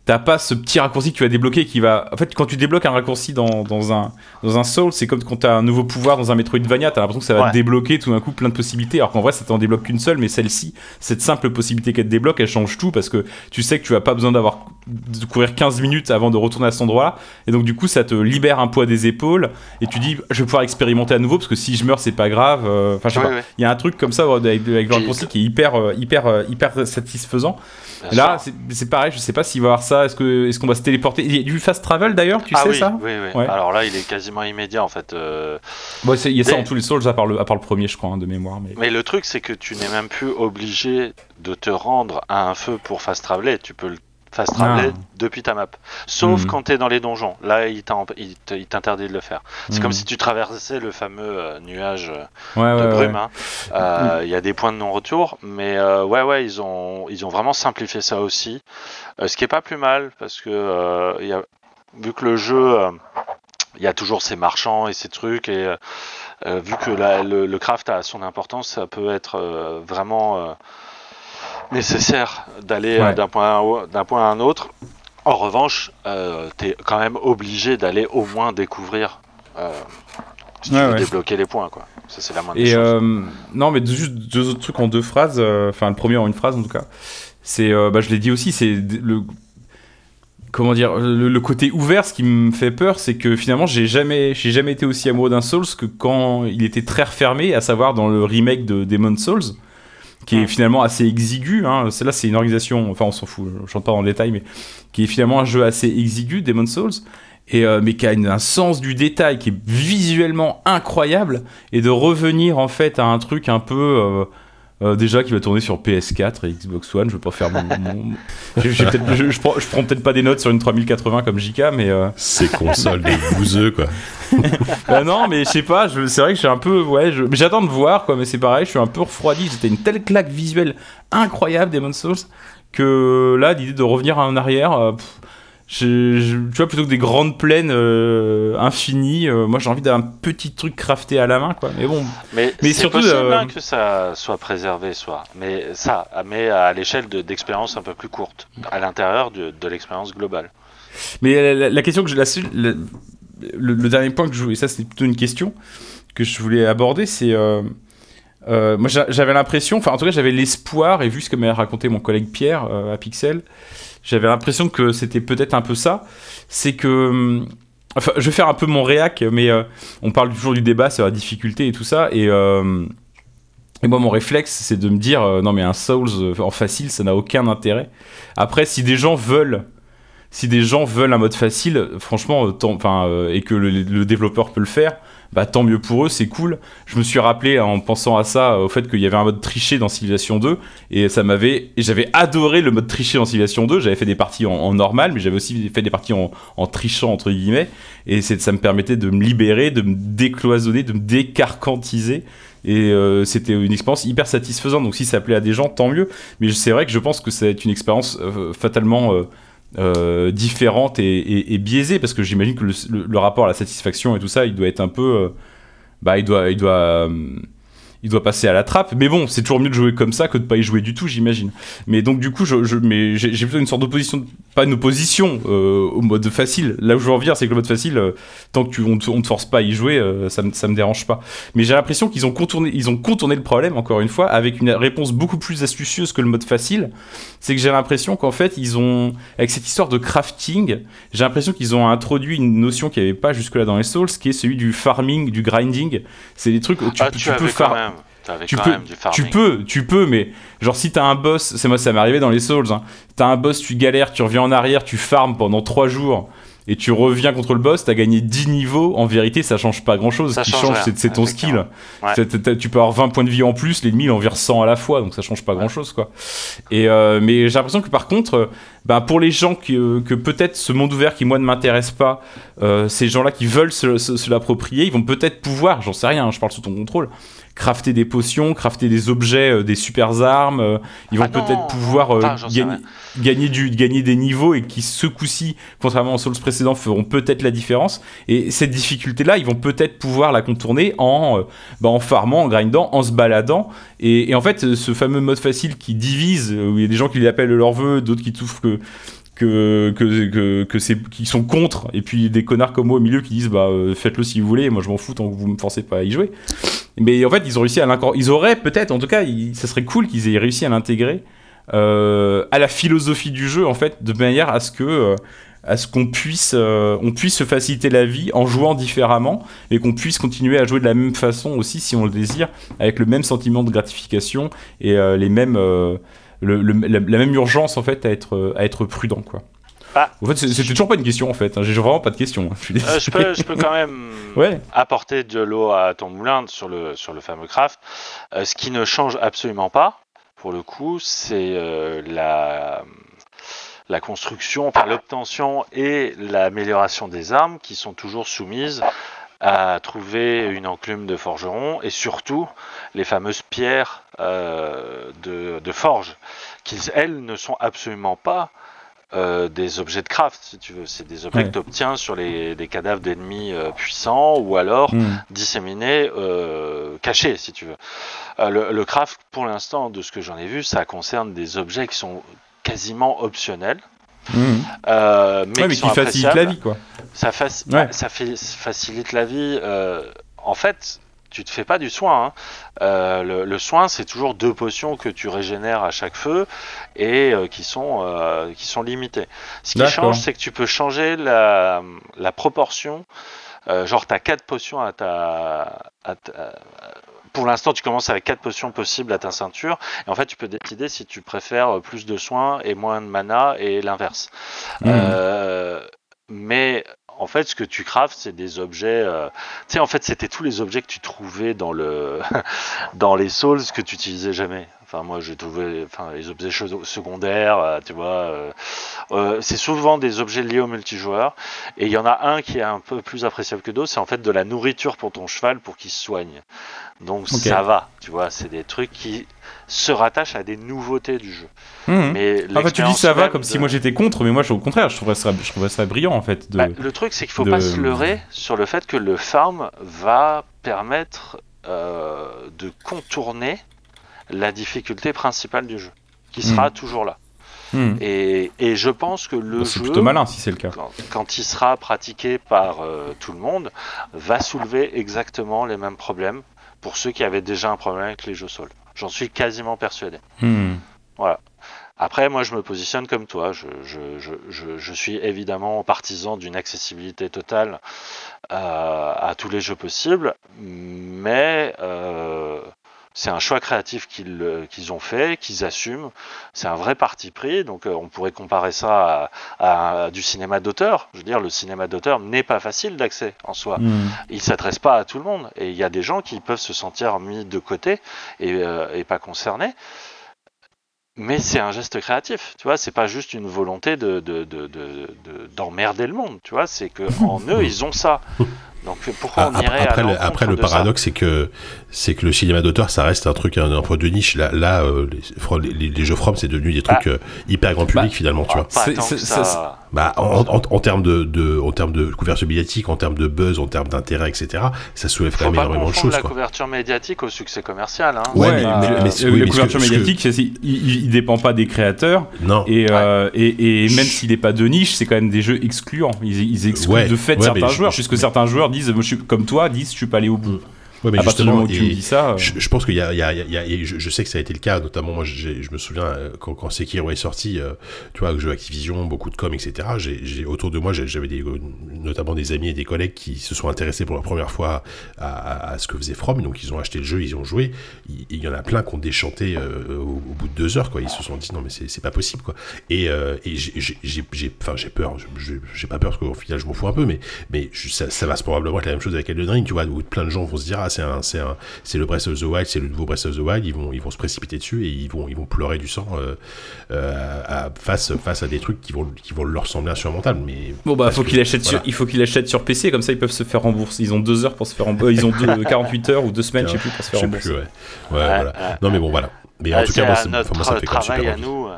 t'as pas ce petit raccourci que tu vas débloquer qui va en fait quand tu débloques un raccourci dans, dans un dans un Soul, c'est comme quand t'as un nouveau pouvoir dans un Metroidvania, t'as l'impression que ça va Ouais. débloquer tout d'un coup plein de possibilités, alors qu'en vrai ça t'en débloque qu'une seule, mais celle-ci, cette simple possibilité qu'elle te débloque, elle change tout parce que tu sais que tu vas pas besoin d'avoir de courir 15 minutes avant de retourner à cet endroit, et donc du coup ça te libère un poids des épaules, et tu dis je vais pouvoir expérimenter à nouveau parce que si je meurs c'est pas grave, euh, enfin je sais pas, il y a un truc comme ça avec, avec le raccourci qui est hyper euh, hyper euh, hyper satisfaisant. Bien Là c'est pareil, je sais pas s'il va y avoir ça, est-ce qu'on va se téléporter, il y a du fast travel d'ailleurs, tu ah sais oui, ça? oui, oui. Ouais. Alors là, il est quasiment immédiat en fait. euh, Bon, il y a ça en tous les Souls à part le, à part le premier, je crois, hein, de mémoire. Mais... Mais le truc, c'est que tu n'es même plus obligé de te rendre à un feu pour fast traveler. Tu peux le fast traveler depuis ta map. Sauf Mhm. quand tu es dans les donjons. Là, il t'interdit de le faire. C'est Mhm. comme si tu traversais le fameux euh, nuage euh, Ouais, de ouais, brume. ouais. hein. Euh, Il y a des points de non-retour. Mais ouais, ouais, ils ont, ils ont vraiment simplifié ça aussi. Ce qui est pas plus mal parce que il y a, vu que le jeu. il y a toujours ces marchands et ces trucs et vu que la- le, le craft a son importance, ça peut être vraiment nécessaire d'aller euh, Ouais. d'un point, à un- d'un point à un autre. En revanche, euh, tu es quand même obligé d'aller au moins découvrir euh, si tu Ouais, veux ouais. débloquer les points. Quoi. Ça, c'est la moindre des Et choses. euh, non, mais juste deux autres trucs en deux phrases. euh, Enfin, le premier en une phrase en tout cas. C'est, bah, je l'ai dit aussi, c'est le comment dire, le, le côté ouvert. Ce qui me fait peur, c'est que finalement, j'ai jamais, j'ai jamais été aussi amoureux d'un Souls que quand il était très refermé, à savoir dans le remake de Demon Souls, qui est finalement assez exigu. Hein. C'est là, c'est une organisation. Enfin, on s'en fout. Je rentre pas dans le détail, mais qui est finalement un jeu assez exigu, Demon Souls. Et, euh, mais qui a une- un sens du détail qui est visuellement incroyable et de revenir en fait à un truc un peu euh, euh, déjà qui va tourner sur PS4 et Xbox One je veux pas faire mon, mon- je, je, peut-être- je- je prends, peut-être pas des notes sur une 3080 comme JK mais euh, Ces consoles de bouseux, quoi. bah non mais je sais pas c'est vrai que je suis un peu ouais j'attends de voir quoi mais c'est pareil je suis un peu refroidi c'était une telle claque visuelle incroyable Demon's Souls que là l'idée de revenir en arrière euh, pff, je- je- tu vois, plutôt que des grandes plaines euh, infinies, euh, moi j'ai envie d'un petit truc crafté à la main, quoi. Mais bon, Mais, mais c'est surtout, possible euh, hein, que ça soit préservé, soit. Mais ça, mais à l'échelle de- d'expérience un peu plus courte, à l'intérieur de, de l'expérience globale. Mais la, la- la question que je la, la- le, dernier point que je voulais, ça c'est plutôt une question que je voulais aborder, c'est euh, euh, moi j'a- j'avais l'impression, enfin en tout cas j'avais l'espoir et vu ce que m'a raconté mon collègue Pierre euh, à Pixel, j'avais l'impression que c'était peut-être un peu ça, c'est que hum, Enfin, je vais faire un peu mon réac, mais on parle toujours du débat sur la difficulté et tout ça, et, Et moi, mon réflexe, c'est de me dire, non mais un Souls en facile, ça n'a aucun intérêt. Après, si des gens veulent, si des gens veulent un mode facile, franchement, euh, euh, et que le, développeur peut le faire, bah tant mieux pour eux, c'est cool. Je me suis rappelé en pensant à ça, au fait qu'il y avait un mode triché dans Civilization 2, et ça m'avait, j'avais adoré le mode triché dans Civilization 2. J'avais fait des parties en, en normal, mais j'avais aussi fait des parties en, en trichant entre guillemets, et c'est, ça me permettait de me libérer, de me décloisonner, de me décarcantiser. Et euh, c'était une expérience hyper satisfaisante. Donc si ça plaît à des gens, tant mieux. Mais c'est vrai que je pense que être une expérience euh, fatalement euh, différente et, biaisée parce que j'imagine que le, rapport à la satisfaction et tout ça, il doit être un peu, euh, bah, il doit, il doit, euh, il doit passer à la trappe. Mais bon, c'est toujours mieux de jouer comme ça que de pas y jouer du tout, j'imagine. Mais donc du coup, je, j'ai plutôt une sorte d'opposition, pas une opposition euh, au mode facile. Là où je veux en venir, c'est que le mode facile, euh, tant que tu, on, te, on te force pas à y jouer, euh, ça, me, ça me dérange pas. Mais j'ai l'impression qu'ils ont contourné, ils ont contourné le problème encore une fois avec une réponse beaucoup plus astucieuse que le mode facile. C'est que j'ai l'impression qu'en fait ils ont, avec cette histoire de crafting, j'ai l'impression qu'ils ont introduit une notion qui n'y avait pas jusque là dans les Souls, qui est celui du farming, du grinding. C'est des trucs où tu, ah, peux- tu, tu peux faire. Tu quand peux- même du farming. Tu peux, tu peux, mais genre si t'as un boss, c'est moi ça m'est arrivé dans les Souls, hein. t'as un boss, tu galères, tu reviens en arrière, tu farmes pendant 3 jours et tu reviens contre le boss, t'as gagné 10 niveaux, en vérité ça change pas grand chose, Ça ce qui change c'est ton skill. tu peux avoir 20 points de vie en plus, l'ennemi il en vire 100 à la fois, donc ça change pas grand chose quoi. Et euh, mais j'ai l'impression que par contre, euh, ben, pour les gens qui, euh, que peut-être ce monde ouvert qui moi ne m'intéresse pas, euh, ces gens-là qui veulent se, se- se l'approprier, ils vont peut-être pouvoir, j'en sais rien, hein, je parle sous ton contrôle, crafter des potions, crafter des objets, euh, des super armes, euh, ils vont Ah peut-être pouvoir euh, ah, gagner, du, gagner des niveaux et qui ce coup-ci, contrairement aux Souls précédents, feront peut-être la différence. Et cette difficulté-là, ils vont peut-être pouvoir la contourner en, bah, en farmant, en grindant, en se baladant. Et, et en fait, ce fameux mode facile qui divise, où il y a des gens qui l'appellent leur vœu, d'autres qui trouvent que que, que, que, que c'est qui sont contre et puis des connards comme moi au milieu qui disent bah euh, faites-le si vous voulez moi je m'en fous tant que vous me forcez pas à y jouer mais en fait ils ont réussi à l'incor ils auraient peut-être en tout cas ça serait cool qu'ils aient réussi à l'intégrer euh, à la philosophie du jeu en fait de manière à ce que euh, à ce qu'on puisse euh, on puisse se faciliter la vie en jouant différemment et qu'on puisse continuer à jouer de la même façon aussi si on le désire avec le même sentiment de gratification et les mêmes la, la même urgence en fait à être à être prudent quoi Ah. en fait c'est- c'était toujours pas une question en fait hein. j'ai vraiment pas de question hein. je Euh, je, peux, je peux quand même Ouais. apporter de l'eau à ton moulin sur le, sur le fameux craft. Euh, ce qui ne change absolument pas, pour le coup, c'est euh, la, la construction, enfin l'obtention et l'amélioration des armes qui sont toujours soumises à trouver une enclume de forgeron et surtout les fameuses pierres de, de forge qui, elles, ne sont absolument pas euh, des objets de craft, si tu veux. C'est des objets Ouais. que tu obtiens sur les, des cadavres d'ennemis euh, puissants ou alors Hmm. disséminés, euh, cachés, si tu veux. Le, le craft, pour l'instant, de ce que j'en ai vu, ça concerne des objets qui sont quasiment optionnels, Hmm. mais, Ouais, mais qui, sont qui facilite la vie quoi Ça, faci- Ouais. ça fait- facilite la vie. en fait, tu te fais pas du soin. hein. Euh, le, le soin, c'est toujours deux potions que tu régénères à chaque feu et euh, qui, sont, euh, qui sont limitées. Ce qui change, c'est que tu peux changer la, la proportion. Genre, tu as quatre potions à ta. à ta- pour l'instant, tu commences avec quatre potions possibles à ta ceinture. Et en fait, tu peux décider si tu préfères plus de soins et moins de mana et l'inverse. Euh, mais en fait, ce que tu craftes, c'est des objets. euh, Tu sais, en fait, c'était tous les objets que tu trouvais dans le dans les souls que tu utilisais jamais. Enfin, moi, j'ai trouvé enfin, les objets secondaires, euh, tu vois. euh, euh, c'est souvent des objets liés au multijoueur. Et il y en a un qui est un peu plus appréciable que d'autres, c'est en fait de la nourriture pour ton cheval pour qu'il se soigne. Donc ça va, tu vois. C'est des trucs qui se rattachent à des nouveautés du jeu. Hmm. Mais Ah bah tu dis ça va comme de- si moi j'étais contre, mais moi je- au contraire je trouverais ça, je trouverais ça brillant en fait. De... Bah, le truc, c'est qu'il faut de- pas se leurrer sur le fait que le farm va permettre euh, de contourner la difficulté principale du jeu, qui sera toujours là. Hmm. Et, et je pense que le Bah, jeu, plutôt malin si c'est le cas. quand, quand il sera pratiqué par euh, tout le monde, va soulever exactement les mêmes problèmes pour ceux qui avaient déjà un problème avec les jeux Souls. J'en suis quasiment persuadé. Hmm. Après, moi, je me positionne comme toi. Je, je, je, je, je suis évidemment partisan d'une accessibilité totale euh, à tous les jeux possibles, mais euh, C'est un choix créatif qu'ils euh, qu'ils ont fait, qu'ils assument. C'est un vrai parti pris. Donc euh, on pourrait comparer ça à, à du cinéma d'auteur. Je veux dire, le cinéma d'auteur n'est pas facile d'accès en soi. Hmm. Il s'adresse pas à tout le monde. Et il y a des gens qui peuvent se sentir mis de côté et, euh, et pas concernés. Mais c'est un geste créatif, tu vois, c'est pas juste une volonté de, de, de, d'emmerder le monde, tu vois, c'est que en eux ils ont ça. Donc pourquoi on Ah, irait après, à le, après, le paradoxe, c'est que c'est que le cinéma d'auteur, ça reste un truc, un, un produit de niche. Là, là euh, les, les, les jeux From, c'est devenu des trucs euh, hyper grand public Bah, finalement, tu vois. Que ça-. Bah, en, en, en termes de, de, en termes de couverture médiatique, en termes de buzz, en termes d'intérêt, etc., ça soulève quand même pas énormément de choses. la Quoi. couverture médiatique au succès commercial. Hein. Ouais, C'est mais- mais- mais- Euh, oui, la mais couverture que- que- médiatique, c'est- il, il- il dépend pas des créateurs. Non. Et, euh, et, et même s'il est pas de niche, c'est quand même des jeux excluants. Ils, ils excluent Ouais, de fait ouais, certains joueurs, je- puisque mais- certains joueurs disent, comme toi, disent, je suis pas allé au bout. Ouais, mais à partir du justement, moment où tu et- me dis ça. euh, Je, je pense qu'il y a, il y a- il y a- et je, je sais que ça a été le cas, notamment moi, je me souviens euh, quand, quand Sekiro est sorti, euh, tu vois, jeu Activision, beaucoup de com, etc. J'ai, autour de moi, j'avais des, notamment des amis et des collègues qui se sont intéressés pour la première fois à, à- à ce que faisait From, donc ils ont acheté le jeu, ils ont joué. Il, il y en a plein qui ont déchanté euh, au, au bout de deux heures, quoi. Ils se sont dit non mais c'est, pas possible, quoi. Et, euh, et j'ai, enfin peur, j'ai pas peur parce qu'au final je m'en fous un peu, mais mais ça va probablement être la même chose avec Elden Ring, tu vois, où plein de gens vont se dire ah c'est un, c'est un, c'est le Breath of the Wild, c'est le nouveau Breath of the Wild, ils vont, ils vont se précipiter dessus et ils vont, ils vont pleurer du sang euh, euh, à- face, face à des trucs qui vont, qui vont leur sembler insurmontables. Mais Bon bah faut qu'il achète voilà. sur, il faut qu'il achète sur PC comme ça ils peuvent se faire rembourser. Ils ont deux heures pour se faire rembourser. Ils ont deux, 48 heures ou deux semaines, je sais plus pour se faire rembourser. plus, ouais. Ouais, Ouais, voilà. non mais bon voilà. Mais en Ouais, tout cas, moi, notre enfin, moi, ça me fait quand même travail super à nous,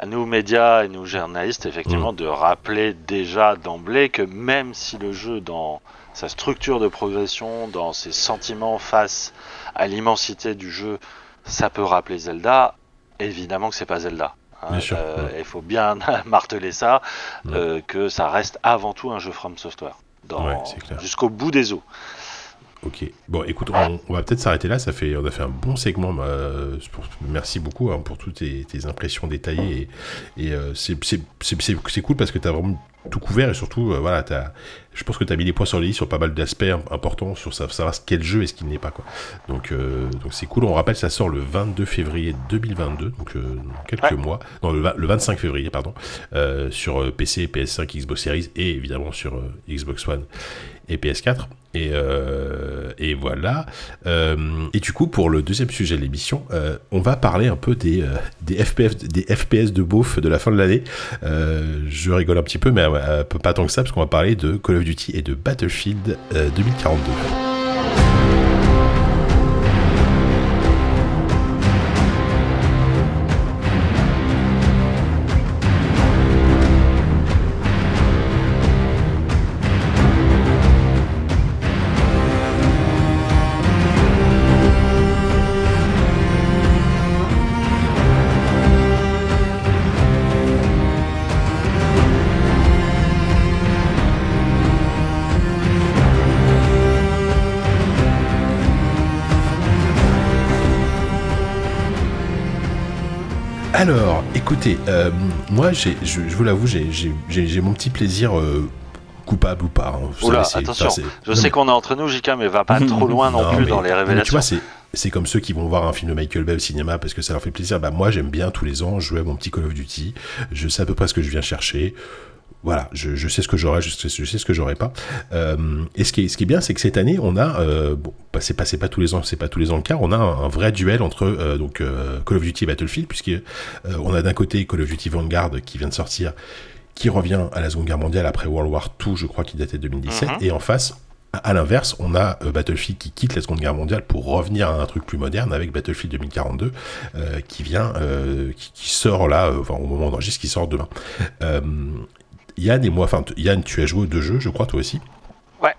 à nous médias et nous journalistes, effectivement, de rappeler déjà d'emblée que même si le jeu, dans sa structure de progression, dans ses sentiments face à l'immensité du jeu, ça peut rappeler Zelda, évidemment que c'est pas Zelda. hein. Bien sûr, Euh, ouais. Il faut bien marteler ça, Ouais. euh, que ça reste avant tout un jeu From Software. Ouais. Jusqu'au bout des os. Ok. Bon, écoute, on, on va peut-être s'arrêter là. Ça fait, on a fait un bon segment. euh, pour- merci beaucoup hein, pour toutes tes, tes impressions détaillées. Et, et, euh, c'est- cool parce que tu as vraiment tout couvert et surtout, euh, voilà, as, je pense que tu as mis les points sur les i sur pas mal d'aspects im- importants sur sa- savoir le jeu et ce qui n'est pas. Quoi. Donc, euh, donc c'est cool. On rappelle, ça sort le 22 février 2022, donc euh, dans quelques Ouais. mois. Non, le, vingt- le 25 février, pardon, euh, sur euh, PC, PS5, Xbox Series et évidemment sur Xbox One et PS4. Et, euh, et voilà. Euh, et du coup, pour le deuxième sujet de l'émission, euh, on va parler un peu des, des, FPF, des FPS de beauf de la fin de l'année. Je rigole un petit peu, mais pas tant que ça, parce qu'on va parler de Call of Et de Battlefield euh, 2042. Alors, écoutez, euh, moi, j'ai- je, je vous l'avoue, j'ai- mon petit plaisir euh, coupable ou pas. hein. Oula, attention. enfin, Je non, sais mais- qu'on est entre nous, JK, mais va pas trop loin non, plus mais- dans les révélations. tu vois, c'est c'est comme ceux qui vont voir un film de Michael Bay au cinéma parce que ça leur fait plaisir. Bah moi, j'aime bien tous les ans jouer à mon petit Call of Duty. Je sais à peu près ce que je viens chercher. Voilà, je, je sais ce que j'aurai, je sais, je sais ce que j'aurai pas. Euh, et ce qui est, ce qui est bien, c'est que cette année, on a, euh, bon, bah, c'est pas, pas tous les ans, c'est pas tous les ans le cas, on a un, un vrai duel entre euh, donc Call of Duty et Battlefield, puisque on a d'un côté Call of Duty Vanguard qui vient de sortir, qui revient à la Seconde Guerre mondiale après World War II, je crois qu'il datait de 2017, Mhm. et en face, à l'inverse, on a Battlefield qui quitte la Seconde Guerre mondiale pour revenir à un truc plus moderne avec Battlefield 2042 euh, qui vient, euh, qui, qui sort là, euh, enfin au moment d'enregistre, qui sort demain. Euh, Yann et moi, enfin Yann, tu as joué aux deux jeux, je crois toi aussi. Ouais.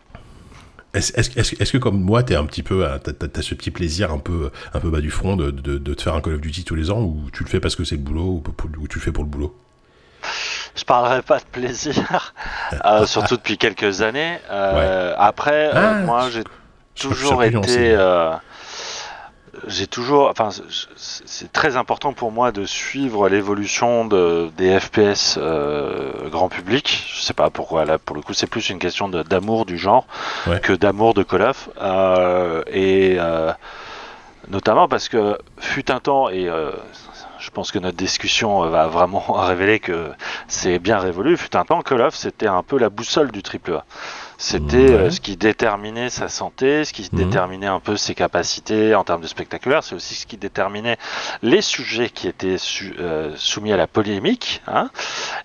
Est-ce que comme moi, t'es un petit peu, euh, t'as, ce petit plaisir un peu, un peu bas du front de, de, de te faire un Call of Duty tous les ans, ou tu le fais parce que c'est le boulot, ou, pour- ou tu le fais pour le boulot? Je parlerai pas de plaisir, euh, surtout depuis quelques années. Euh, Après, euh, Ah, moi, j'ai toujours été. J'ai toujours. Enfin, c'est- très important pour moi de suivre l'évolution de, des FPS euh, grand public. Je sais pas pourquoi, là, pour le coup, c'est plus une question d'amour du genre Ouais. que d'amour de Call of. Euh, et. euh, notamment parce que fut un temps, et je pense que notre discussion va vraiment révéler que c'est bien révolu, fut un temps, Call of c'était un peu la boussole du AAA. C'était Ouais. euh, ce qui déterminait sa santé, ce qui Mhm. déterminait un peu ses capacités en termes de spectaculaire. C'est aussi ce qui déterminait les sujets qui étaient su- euh, soumis à la polémique. hein.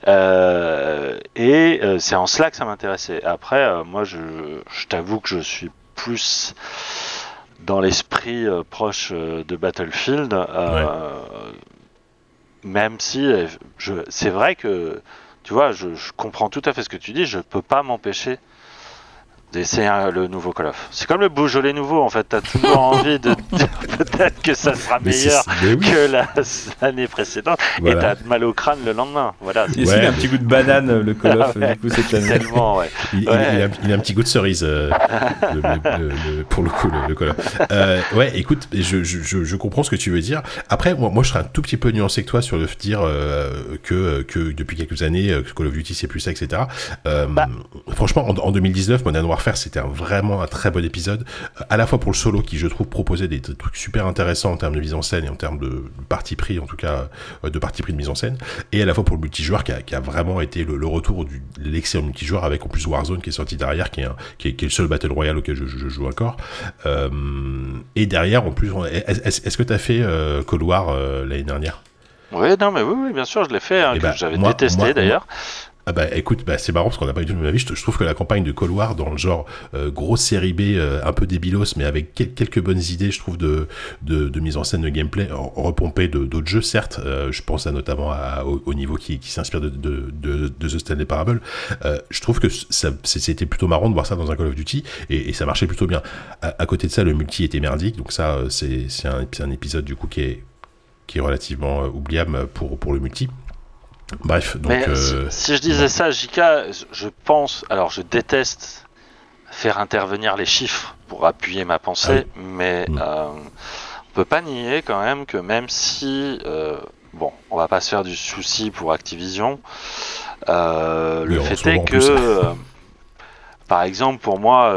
Euh, et c'est en cela que ça m'intéressait. Après, moi, je, je t'avoue que je suis plus dans l'esprit euh, proche euh, de Battlefield. euh, Même si c'est vrai que, tu vois, je, je comprends tout à fait ce que tu dis. Je peux pas m'empêcher d'essayer un- le nouveau Call of. C'est comme le Beaujolais nouveau, en fait. T'as toujours envie de dire peut-être que ça sera Mais c'est- meilleur oui, que la- l'année précédente. voilà. Et t'as mal au crâne le lendemain. Voilà. Ouais, qu'il a un petit goût de banane, le Call of, Ah ouais. du coup, cette année Tellement, ouais. Il, il- Ouais. il a, il a un petit goût de cerise, euh, le- le- le- le- pour le coup, le, Call of. Euh, ouais, écoute, je, je, comprends ce que tu veux dire. Après, moi, moi, je serais un tout petit peu nuancé que toi sur le dire euh, que, que depuis quelques années, euh, que Call of Duty c'est plus ça, etc. Bah. Franchement, en, en 2019, Modern Warfare, c'était vraiment un très bon épisode, euh, à la fois pour le solo qui, je trouve, proposait des trucs super intéressants en termes de mise en scène et en termes de, parti pris, en tout cas, euh, de parti pris de mise en scène, et à la fois pour le multijoueur qui a, qui a vraiment été le, le retour du l'excellent multijoueur avec en plus Warzone qui est sorti derrière, qui est, un- qui est, qui est le seul Battle Royale auquel je, je- je joue encore. Euh, et derrière, en plus, est-ce que tu as fait euh, Cold War euh, l'année dernière? Oui, non, mais oui, oui, bien sûr, je l'ai fait. hein, Eh ben, J'avais détesté d'ailleurs. Ah bah écoute, bah, c'est marrant parce qu'on n'a pas eu tout le même avis. Je, je trouve que la campagne de Cold War dans le genre euh, grosse série B, euh, un peu débilos, mais avec quel- quelques bonnes idées, je trouve, de, mise en scène de gameplay, repompée d'autres jeux, certes. euh, je pense notamment au, au niveau qui, s'inspire de, The Stanley Parable. Je trouve que c'était plutôt marrant de voir ça dans un Call of Duty et, ça marchait plutôt bien. À, côté de ça, le multi était merdique, donc ça, c'est un, épisode du coup qui est relativement oubliable pour le multi. Bref, donc... Mais euh, si, si je disais ça, Jika, je pense. Alors, je déteste faire intervenir les chiffres pour appuyer ma pensée, mais Mm. euh, on peut pas nier quand même que même si. euh, bon, on va pas se faire du souci pour Activision. euh, le fait est que. par exemple, pour moi,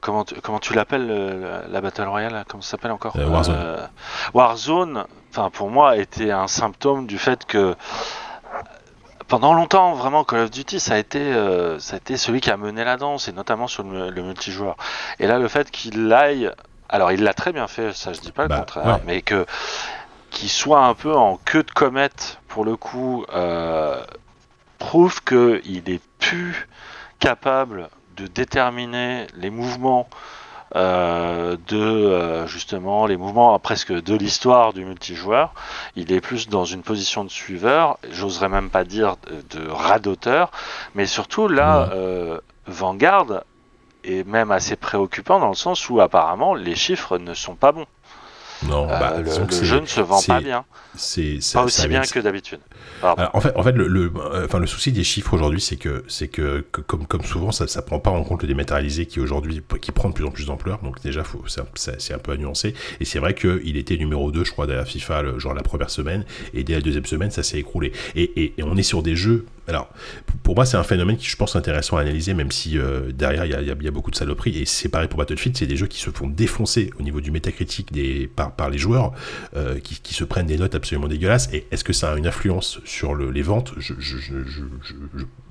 comment, tu, comment tu l'appelles la, Battle Royale Comment ça s'appelle encore? Warzone. Warzone, enfin pour moi, était un symptôme du fait que pendant longtemps, vraiment, Call of Duty, ça a été, euh, ça a été celui qui a mené la danse, et notamment sur le, le multijoueur. Et là, le fait qu'il aille, alors il l'a très bien fait, ça je dis pas le Bah, contraire, ouais. mais que qu'il soit un peu en queue de comète pour le coup, euh, prouve que il est plus capable de déterminer les mouvements de euh, justement les mouvements presque de l'histoire du multijoueur. Il est plus dans une position de suiveur, j'oserais même pas dire de, radoteur, mais surtout là, euh, Vanguard est même assez préoccupant dans le sens où apparemment les chiffres ne sont pas bons. non, Euh, bah, le jeu ne se vend pas bien, ça- pas aussi ça bien que d'habitude. Alors, en fait, en fait, le, le, enfin, le souci des chiffres aujourd'hui, c'est que, c'est que, comme, comme souvent, ça, ça prend pas en compte le dématérialisé qui aujourd'hui, qui prend de plus en plus d'ampleur. Donc déjà, faut, c'est, un- peu à nuancer. Et c'est vrai qu'il était numéro 2 je crois, derrière FIFA, genre la première semaine, et dès la deuxième semaine, ça s'est écroulé. Et, et, et on est sur des jeux. Alors, pour- moi, c'est un phénomène qui, je pense, intéressant à analyser, même si euh, derrière, il y a, beaucoup de saloperies. Et c'est pareil pour Battlefield, c'est des jeux qui se font défoncer au niveau du métacritique par, les joueurs, euh, qui, se prennent des notes absolument dégueulasses. Et est-ce que ça a une influence sur le- les ventes? Je,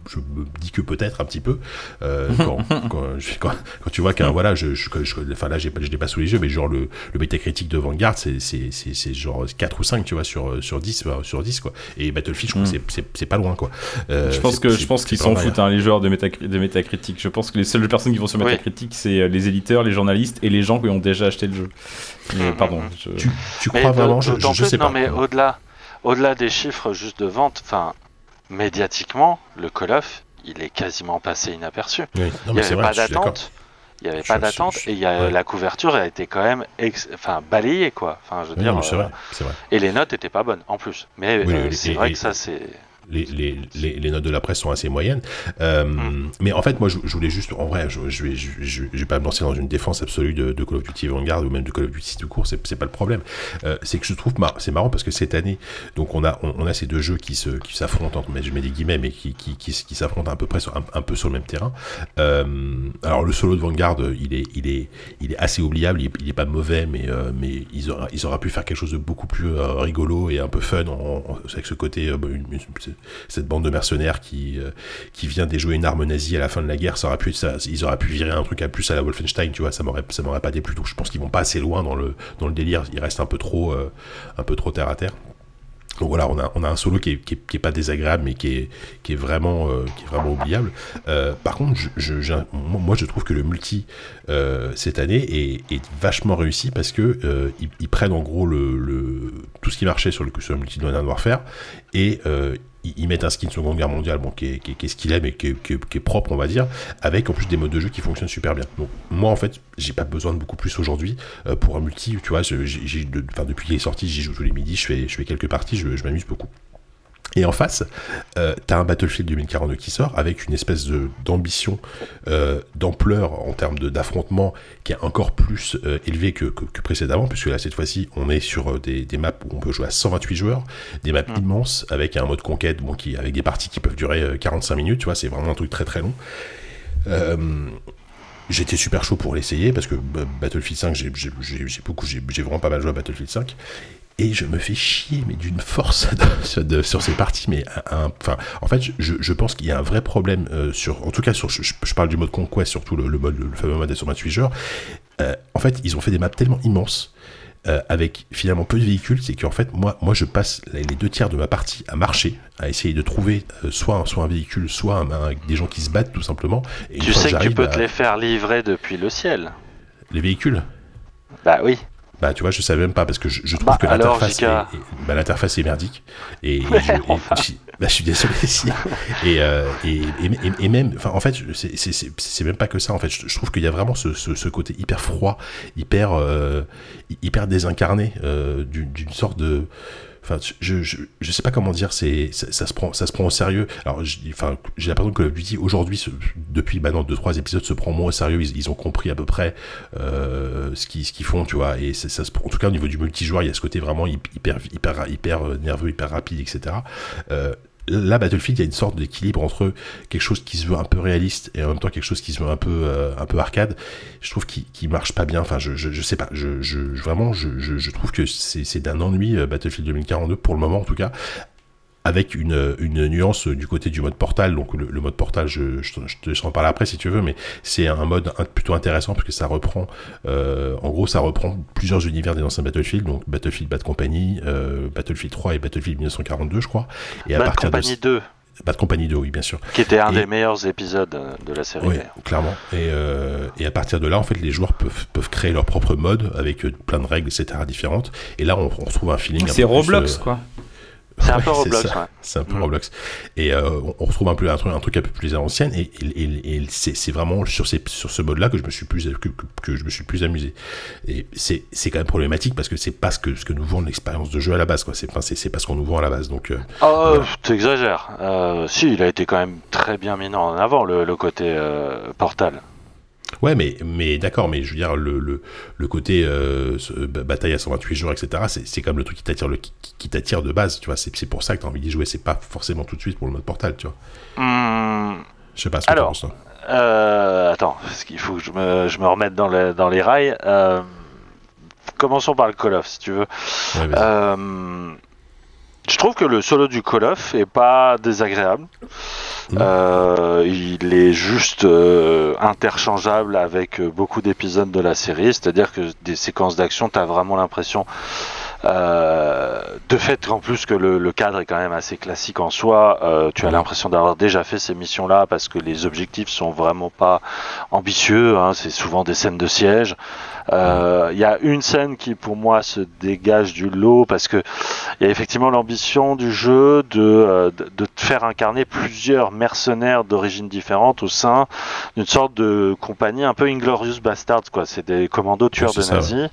je, me dis que peut-être un petit peu. Euh, quand, quand, je- quand- quand tu vois qu'un voilà, je, je, je- enfin là, je l'ai pas sous les yeux, mais genre le, le métacritique de Vanguard, c'est, c'est, c'est, c'est genre 4 ou 5, tu vois, sur, sur 10, euh, sur 10 quoi. Et Battlefield, je trouve Mm. que c'est, pas loin, quoi. Euh, Je pense que je pense qu'ils s'en foutent hein, les joueurs de, Métacri- de Metacritic. Je pense que les seules personnes qui vont sur Oui. Metacritic c'est euh, les éditeurs, les journalistes et les gens qui ont déjà acheté le jeu. Mais, Mhm. pardon. je- Tu, tu Mais crois d'au- vraiment je, sais non, pas. mais au-delà, au-delà des chiffres juste de vente, enfin, médiatiquement, le Call of, il est quasiment passé inaperçu. Oui. Non, il n'y avait vrai, pas d'attente. Il n'y avait Je- pas d'attente et il y a, ouais. la couverture a été quand même ex- enfin, balayée quoi. Enfin, je veux Oui, dire, non, euh, vrai, c'est vrai. et les notes étaient pas bonnes en plus. Mais Oui, euh, c'est vrai et- que ça c'est. Les, les, les, les notes de la presse sont assez moyennes. Euh, Mm. Mais en fait, moi, je, je voulais juste, en vrai, je, je vais, je, pas me lancer dans une défense absolue de, de Call of Duty Vanguard ou même de Call of Duty tout court. C'est pas le problème. Euh, c'est que je trouve, mar- c'est marrant parce que cette année, donc on a, on, on a ces deux jeux qui se, qui s'affrontent, entre- je mets des guillemets, mais qui, qui, qui, qui s'affrontent à peu près sur, un, un peu sur le même terrain. Euh, alors le solo de Vanguard, il est, il est, il est assez oubliable. Il, il est pas mauvais, mais, mais ils auraient, ils auraient pu faire quelque chose de beaucoup plus rigolo et un peu fun en, en- avec ce côté, une- une- cette bande de mercenaires qui, euh, qui vient déjouer une arme nazie à la fin de la guerre. Ça aurait pu, ils auraient pu virer un truc à plus à la Wolfenstein, tu vois. Ça m'aurait, ça m'aurait pas déplu. Donc je pense qu'ils vont pas assez loin dans le, dans le délire. Ils restent un peu trop, euh, un peu trop terre à terre. Donc voilà, on a, on a un solo qui est, qui est, pas désagréable, mais qui est, qui est vraiment, euh, qui est vraiment oubliable. Par contre, moi je trouve que le multi cette année est, vachement réussi parce que ils, prennent en gros le, tout ce qui marchait sur le, sur le multi de Modern Warfare et ils, mettent un skin Seconde Guerre mondiale, bon, qui est, ce qu'il est, mais qui est, propre, on va dire, avec en plus des modes de jeu qui fonctionnent super bien. Donc moi, en fait, j'ai pas besoin de beaucoup plus aujourd'hui euh, pour un multi. Tu vois, enfin, depuis qu'il est sorti, j'y joue tous les midis, je fais, je fais quelques parties, je m'amuse beaucoup. Et en face, euh, t'as un Battlefield 2042 qui sort avec une espèce d'ambition, euh, d'ampleur en termes d'affrontement qui est encore plus euh, élevé que, que, que précédemment, puisque là cette fois-ci on est sur euh, des, des maps où on peut jouer à 128 joueurs, des maps Mm. immenses avec un mode conquête, bon, qui avec des parties qui peuvent durer euh, 45 minutes, tu vois, c'est vraiment un truc très très long. Euh, J'étais super chaud pour l'essayer parce que bah, Battlefield 5, j'ai- beaucoup, j'ai vraiment pas mal joué à Battlefield 5 et je me fais chier mais d'une force de- de- sur ces parties mais un- en fait je, je pense qu'il y a un vrai problème euh, sur en tout cas sur je, je parle du mode conquest surtout le, le mode le fameux mode sur 28 joueurs Euh, en fait ils ont fait des maps tellement immenses euh, avec finalement peu de véhicules, c'est qu'en fait, moi, moi, je passe les deux tiers de ma partie à marcher, à essayer de trouver euh, soit, un, soit un véhicule, soit un- un- des gens qui se battent tout simplement. Et Tu sais que tu j'arrive peux à- te les faire livrer depuis le ciel. les véhicules? Bah oui. Bah, tu vois, je savais même pas parce que je, je trouve Bah, que l'interface est, bah, l'interface est merdique. Et, et Ouais, je, et- enfin. je- bah, je suis désolé. si. Et, euh, et, et, et- même, enfin, en fait, c'est- c'est c'est- c'est même pas que ça. En fait, je, trouve qu'il y a vraiment ce, ce, ce côté hyper froid, hyper, euh, hyper désincarné euh, d'une sorte de. Enfin, je, je, je sais pas comment dire, c'est ça, se prend ça se prend au sérieux. Alors, j'ai l'impression que Call of Duty aujourd'hui, depuis maintenant deux trois épisodes, se prend moins au sérieux. Ils, ils ont compris à peu près euh, ce qu'ils ce font, tu vois. Et ça, se en tout cas au niveau du multijoueur, il y a ce côté vraiment hy- hyper hyper hyper euh, nerveux, hyper rapide, etc. Là, Battlefield, il y a une sorte d'équilibre entre quelque chose qui se veut un peu réaliste et en même temps quelque chose qui se veut un peu, euh, un peu arcade. Je trouve qu'il marche pas bien. Enfin, je, je, sais pas. Je, vraiment, je, trouve que c'est c'est d'un ennui euh, Battlefield 2042 pour le moment en tout cas avec une, une nuance du côté du mode portal. Donc le, le mode portal, je, je, te- je te laisse en parler après si tu veux, mais c'est un mode plutôt intéressant parce que ça reprend, euh, en gros, ça reprend plusieurs univers des anciens Battlefield, donc Battlefield Bad Company, euh, Battlefield 3 et Battlefield 1942, je crois. Et à Bad partir Company de 2, Bad Company 2, oui, bien sûr. qui était un Et- des meilleurs épisodes euh, de la série. Oui, clairement. Et, euh, et à partir de là, en fait, les joueurs peuvent, peuvent créer leur propre mode avec plein de règles, etc. différentes. Et là, on, on retrouve un feeling. un C'est peu plus, Roblox, euh, quoi. C'est un peu Roblox, ça. ouais. C'est un peu Mm. Roblox. Et euh, on- retrouve un peu un truc, un truc un peu plus à l'ancienne. Et, et, et- et c'est vraiment sur, ces, sur ce mode-là que je me suis plus que, je me suis plus amusé. Et c'est quand même problématique parce que c'est pas ce que ce que nous vend l'expérience de jeu à la base. quoi. C'est enfin, c'est c'est pas ce qu'on nous vend à la base. Donc euh, Oh, Voilà. t'exagères. Euh, si, il a été quand même très bien mis en avant, le, le côté euh, Portal. Ouais, mais mais d'accord. Mais je veux dire le le, le côté euh, bataille à 128 jours, etc. C'est même le truc qui t'attire le qui, qui t'attire de base. Tu vois. C'est pour ça que t'as envie d'y jouer. C'est pas forcément tout de suite pour le mode portal. Tu vois. Hmm, Je sais pas ce que Alors, t'en penses, euh, attends, parce qu'il faut que je me, je me remette dans, le- dans les rails. Euh, commençons par le Call of, si tu veux. Ouais, je trouve que le solo du Call of est pas désagréable. Euh, il est juste euh, interchangeable avec euh, beaucoup d'épisodes de la série, c'est-à-dire que des séquences d'action, tu as vraiment l'impression, euh, de fait qu'en plus que le, le cadre est quand même assez classique en soi, euh, tu as l'impression d'avoir déjà fait ces missions-là parce que les objectifs sont vraiment pas ambitieux, hein, c'est souvent des scènes de siège. Euh, Il y a une scène qui pour moi se dégage du lot parce que il y a effectivement l'ambition du jeu de, euh, de, de faire incarner plusieurs mercenaires d'origines différentes au sein d'une sorte de compagnie un peu Inglorious Bastards quoi. C'est des commandos tueurs de ça, nazis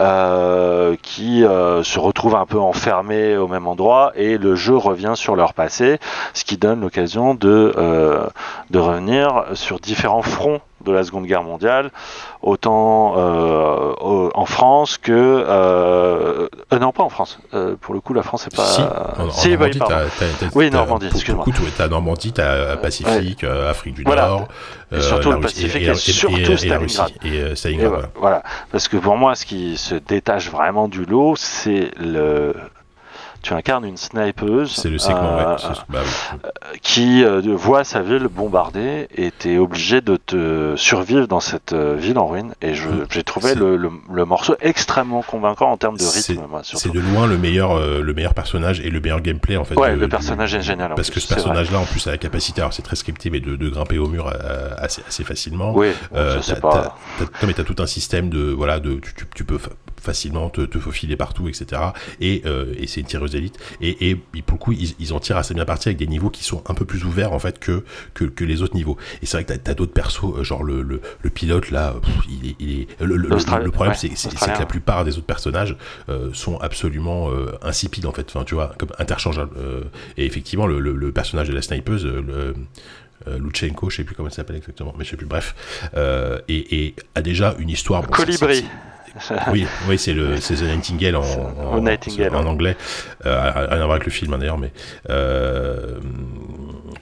euh, qui euh, se retrouvent un peu enfermés au même endroit et le jeu revient sur leur passé, ce qui donne l'occasion de, euh, de revenir sur différents fronts de la Seconde Guerre mondiale, autant euh, au- en France que euh, euh, non pas en France. Euh, pour le coup, la France c'est pas. Si, en, en Si, bah, Normandie, pardon. t'as- t'as- t'as- Oui, t'as- Normandie, excuse-moi. t'as Normandie, t'as Pacifique, euh, Afrique du Voilà. Nord, Et surtout le Pacifique et surtout la Stalingrad. Russie, et euh, Et Stalingrad, voilà. voilà. Parce que pour moi, ce qui se détache vraiment du lot, c'est le. Tu incarnes une snipeuse C'est le segment, euh, ouais. bah oui. qui euh, voit sa ville bombardée et t'es obligé de te survivre dans cette euh, ville en ruine. Et Mm. j'ai trouvé le, le- le morceau extrêmement convaincant en termes de rythme, C'est de loin le meilleur, euh, le meilleur personnage et le meilleur gameplay en fait. Ouais, de- le du- personnage est génial, Parce plus, que ce personnage-là, en plus, a la capacité, alors c'est très scripté, mais de, de grimper au mur euh, assez, assez facilement. Oui, Euh, je sais pas. non, mais t'as tout un système de voilà de tu, tu- tu peux facilement te, te faufiler partout etc et, euh, et c'est une tireuse d'élite et, et pour le coup ils, ils en tirent assez bien parti avec des niveaux qui sont un peu plus ouverts en fait que que, que les autres niveaux et c'est vrai que t'as as, d'autres persos euh, genre le, le, le pilote là pff, il est, il est le, le- problème ouais, c'est que la plupart des autres personnages euh, sont absolument euh, insipides en fait enfin tu vois comme interchangeables et effectivement le, le, personnage de la snipeuse le euh, Luchenko, je sais plus comment elle s'appelle exactement, mais je sais plus. Bref, euh, et, et a déjà une histoire. bon, Colibri. oui, oui, c'est le, c'est The Nightingale en, en, The Nightingale, en ouais. anglais. Euh, rien à voir avec le film hein, d'ailleurs, mais euh,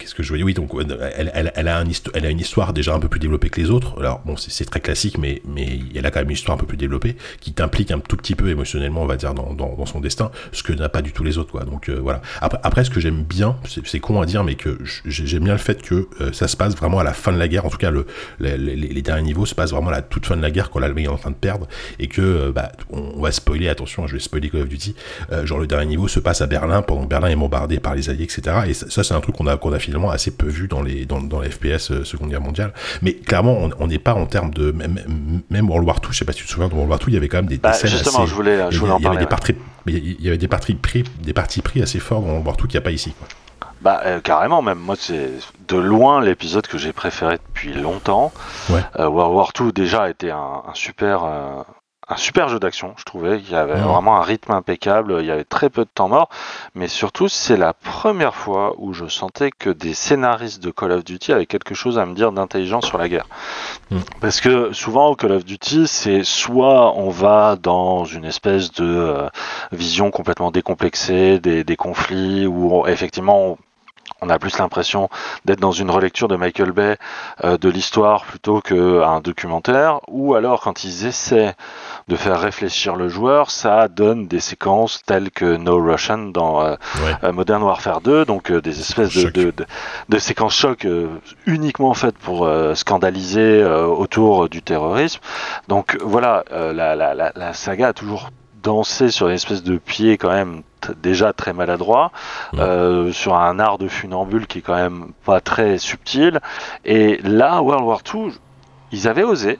qu'est-ce que je voyais Oui, donc euh, elle, elle, a un elle a une histoire déjà un peu plus développée que les autres. Alors bon, c'est très classique, mais mais elle a quand même une histoire un peu plus développée qui t'implique un tout petit peu émotionnellement, on va dire, dans, dans, son destin, ce que n'a pas du tout les autres, quoi. Donc euh, voilà. Après, après, ce que j'aime bien, c'est con à dire, mais que j'aime bien le fait que euh, ça se passe vraiment à la fin de la guerre. En tout cas, le, les, derniers niveaux se passent vraiment à la toute fin de la guerre quand l'Allemagne est en train de perdre et que bah, on, va spoiler. Attention, je vais spoiler Call of Duty. Genre le dernier niveau se passe à Berlin pendant que Berlin est bombardé par les Alliés, etc. Et ça, c'est un truc qu'on a qu'on a finalement assez peu vu dans les dans, dans les FPS euh, Seconde Guerre mondiale. Mais clairement, on n'est pas en termes de même, même World War II. Je sais pas si tu te souviens de World War II, il y avait quand même des, des Bah, scènes justement, assez- je voulais, je voulais en parler. des ouais. parties, mais il y avait des parties pris, des parties pris assez forts dans World War II qu'il n'y a pas ici. Quoi. Bah euh, carrément même moi c'est de loin l'épisode que j'ai préféré depuis longtemps. Ouais. Euh, World War II déjà était un, un super euh, un super jeu d'action je trouvais. Il y avait vraiment un rythme impeccable il y avait très peu de temps mort. Mais surtout c'est la première fois où je sentais que des scénaristes de Call of Duty avaient quelque chose à me dire d'intelligent sur la guerre. Mhm. parce que souvent au Call of Duty c'est soit on va dans une espèce de euh, vision complètement décomplexée des, des conflits où on- effectivement on, on a plus l'impression d'être dans une relecture de Michael Bay euh, de l'histoire plutôt qu'un documentaire, ou alors quand ils essaient de faire réfléchir le joueur, ça donne des séquences telles que No Russian dans euh, Ouais. euh, Modern Warfare 2, donc euh, des espèces de, Choc. de, de- de séquences choc uniquement faites pour scandaliser autour du terrorisme. Donc voilà, la, la, la, la saga a toujours dansé sur une espèce de pied quand même déjà très maladroit, Mm. euh, sur un art de funambule qui est quand même pas très subtil. Et là, World War II, ils avaient osé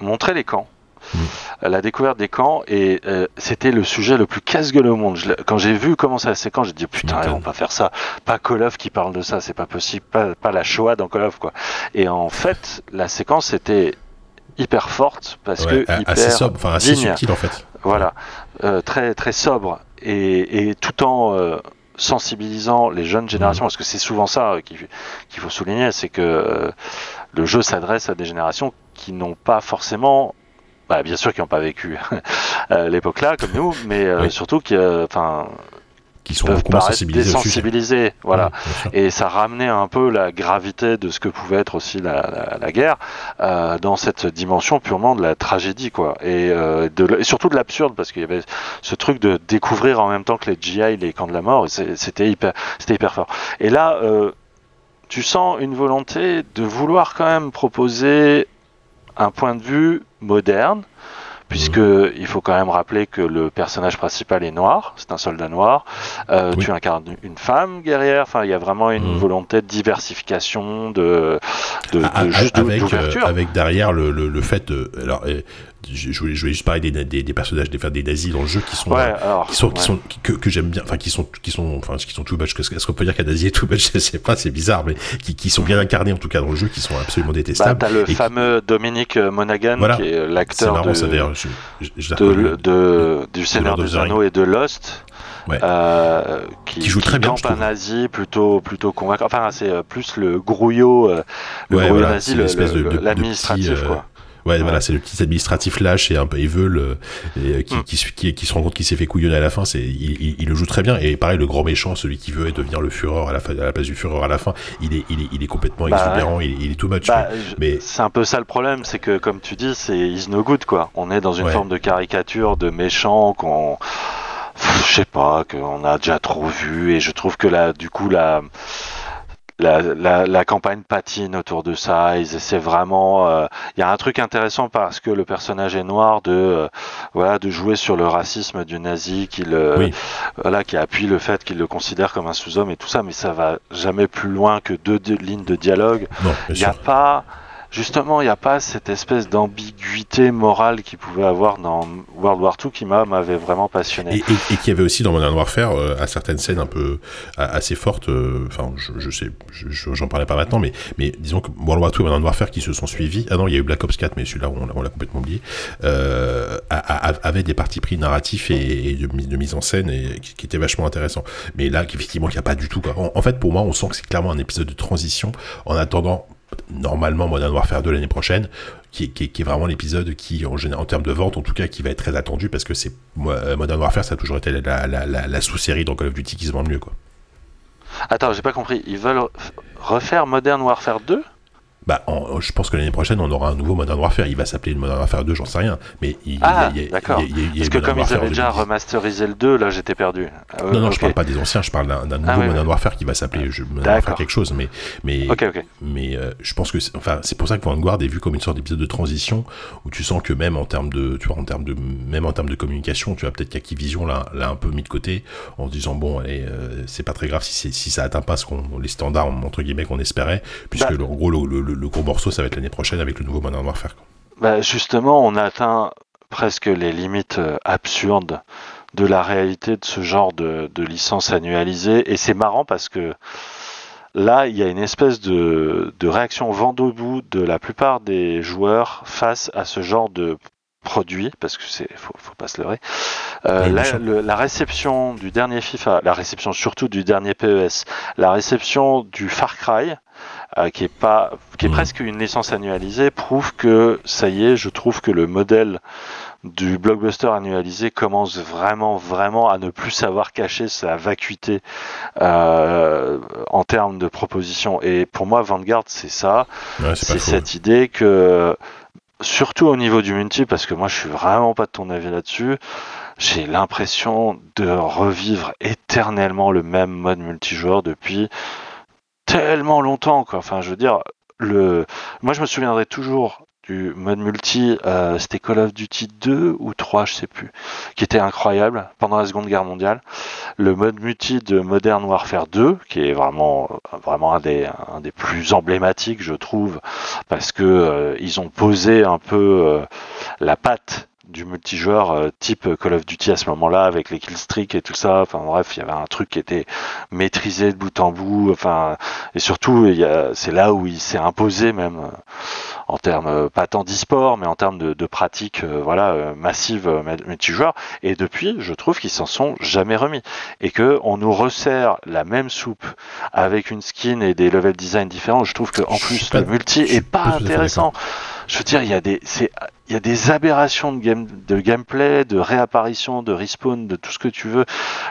montrer les camps. Mm. euh, La découverte des camps et euh, c'était le sujet le plus casse-gueule au monde. Je quand j'ai vu commencer ces camps, j'ai dit putain, ils vont pas faire ça. Pas Call of qui parle de ça, c'est pas possible. Pas, pas la Shoah dans Call of quoi. Et en fait, la séquence était hyper forte parce Ouais, que hyper assez sobre, enfin assez digne. subtil en fait. Voilà, Euh, très très sobre et, et tout en euh, sensibilisant les jeunes générations, parce que c'est souvent ça euh, qu'il faut souligner, c'est que euh, le jeu s'adresse à des générations qui n'ont pas forcément, bah, bien sûr qui n'ont pas vécu à l'époque là comme nous, mais euh, Oui. surtout qui, euh, enfin, Qui sont sensibilisés voilà. Et ça ramenait un peu la gravité de ce que pouvait être aussi la, la, la guerre euh, dans cette dimension purement de la tragédie, quoi. Et, euh, de, et surtout de l'absurde, parce qu'il y avait ce truc de découvrir en même temps que les GI, les camps de la mort, c'était hyper, c'était hyper fort. Et là, euh, tu sens une volonté de vouloir quand même proposer un point de vue moderne, puisque il faut quand même rappeler que le personnage principal est noir, c'est un soldat noir. Euh, Oui. Tu incarnes une femme guerrière. Enfin, il y a vraiment une Mhm. volonté de diversification, de, de, de- A- a- juste avec, d'ouverture. euh, avec derrière le, le, le fait de. Alors, je, je voulais, je voulais juste parler des, des, des personnages, des, enfin, des nazis dans le jeu qui sont. Ouais, euh, alors, qui sont, qui ouais. sont que, que j'aime bien enfin qui sont qui sont enfin qui sont too much est-ce qu'on peut dire qu'un nazi est too much? Je sais pas c'est bizarre mais qui, qui sont bien incarnés en tout cas dans le jeu qui sont absolument Bah, détestables t'as le qui- fameux Dominique euh, Monaghan, Voilà. qui est l'acteur de, je, de, de- du Seigneur des. Anneaux et de Lost. Ouais. euh, qui, Qui joue très bien, campe je un nazi plutôt plutôt convaincant. Enfin, c'est euh, plus le grouillot, euh, le Ouais, grouillot voilà, nazi, l'administratif, euh. Ouais, Ouais. voilà, c'est le petit administratif lâche et un peu evil euh, et, euh, qui, Mm. qui, se- qui, qui se rend compte qu'il s'est fait couillonner à la fin. C'est, il, il- il le joue très bien. Et pareil, le grand méchant, celui qui veut devenir le Führer à la, à la place du Führer à la fin, il est, il est, il est complètement Bah, exubérant. Il, il est too much. Bah, mais- c'est un peu ça le problème, c'est que comme tu dis, c'est is no good quoi. On est dans une Ouais. forme de caricature de méchant qu'on, je sais pas, qu'on a déjà trop vu et je trouve que là, du coup, la la, la, la campagne patine autour de ça. Essaient vraiment. euh, Il y a un truc intéressant parce que le personnage est noir de euh, voilà de jouer sur le racisme du nazi qui le Oui. voilà qui appuie le fait qu'il le considère comme un sous-homme et tout ça, mais ça va jamais plus loin que deux, deux lignes de dialogue. Il n'y a pas, justement, il n'y a pas cette espèce d'ambiguïté morale qu'il pouvait avoir dans World War II qui m'a- m'avait vraiment passionné. Et, y avait aussi dans Modern Warfare euh, à certaines scènes un peu a- assez fortes. euh, Enfin, je, sais, je- je- j'en parlais pas maintenant, mais mais disons que World War II et Modern Warfare qui se sont suivis. Ah non, il y a eu Black Ops 4, mais celui-là on, l'a- complètement oublié. Euh, avait des partis pris narratifs et, de, mise- en scène et qui, qui étaient vachement intéressants. Mais là, effectivement, il n'y a pas du tout. Quoi. En, en fait, pour moi, on sent que c'est clairement un épisode de transition en attendant normalement Modern Warfare 2 l'année prochaine, qui, est- vraiment l'épisode qui, en, termes de vente, en tout cas, qui va être très attendu parce que c'est euh, Modern Warfare, ça a toujours été la, sous-série dans Call of Duty qui se vend le mieux, quoi. Attends, j'ai pas compris. Ils veulent re- refaire Modern Warfare 2 Bah, en- je pense que l'année prochaine, on aura un nouveau Modern Warfare. Il va s'appeler le Modern Warfare 2, j'en sais rien. Mais il, Ah, il y a- d'accord. il y a- il y a eu Parce que Modern comme ils avaient en déjà 2010. remasterisé le 2, là j'étais perdu. Euh, Non, non, je ok. parle pas des anciens, je parle d'un d'un nouveau Ah, ouais, Modern. Warfare qui va s'appeler je- Modern. Warfare quelque chose, mais, mais, Ok, ok. mais euh, je pense que c'est, enfin, c'est pour ça que Vanguard est vu comme une sorte d'épisode de transition où tu sens que même en termes de, tu vois, en termes de, même en termes de communication, tu vois, peut-être qu'Activision l'a, l'a un peu mis de côté en se disant bon, allez, euh, c'est pas très grave si, si ça atteint pas ce qu'on, les standards entre guillemets qu'on espérait, puisque Bah. le, en gros le, le- le gros morceau ça va être l'année prochaine avec le nouveau Modern Warfare. quoi. Bah, justement, on atteint presque les limites euh, absurdes de la réalité de ce genre de, de licence annualisée. Et c'est marrant parce que là, il y a une espèce de, de réaction vent debout de la plupart des joueurs face à ce genre de produit, parce que c'est faut, faut pas se leurrer. Euh, la, le- la réception du dernier FIFA, la réception surtout du dernier PES, la réception du Far Cry, euh, qui est pas, qui est Mhm. presque une licence annualisée, prouve que ça y est, je trouve que le modèle du blockbuster annualisé commence vraiment, vraiment à ne plus savoir cacher sa vacuité euh, en termes de propositions. Et pour moi, Vanguard, c'est ça. Ouais, c'est cette idée que, surtout au niveau du multi, parce que moi je suis vraiment pas de ton avis là-dessus, j'ai l'impression de revivre éternellement le même mode multijoueur depuis tellement longtemps. Quoi. Enfin, je veux dire, le... moi je me souviendrai toujours du mode multi, euh, c'était Call of Duty 2 ou 3, je sais plus, qui était incroyable pendant la Seconde Guerre mondiale. Le mode multi de Modern Warfare 2, qui est vraiment, vraiment un des, un des plus emblématiques, je trouve, parce que euh, ils ont posé un peu euh, la patte du multijoueur euh, type Call of Duty à ce moment-là avec les killstreaks et tout ça. Enfin bref, il y avait un truc qui était maîtrisé de bout en bout. Enfin et surtout, il y a- c'est là où il s'est imposé même euh, en termes euh, pas tant d'e-sport, mais en termes de, de pratique, euh, voilà, euh, massive euh, multijoueur. Et depuis, je trouve qu'ils s'en sont jamais remis et que on nous resserre la même soupe avec une skin et des level design différents. Je trouve que en plus le multi est pas intéressant. Je veux dire, il y a des, c'est, il y a des aberrations de game, de gameplay, de réapparition, de respawn, de tout ce que tu veux,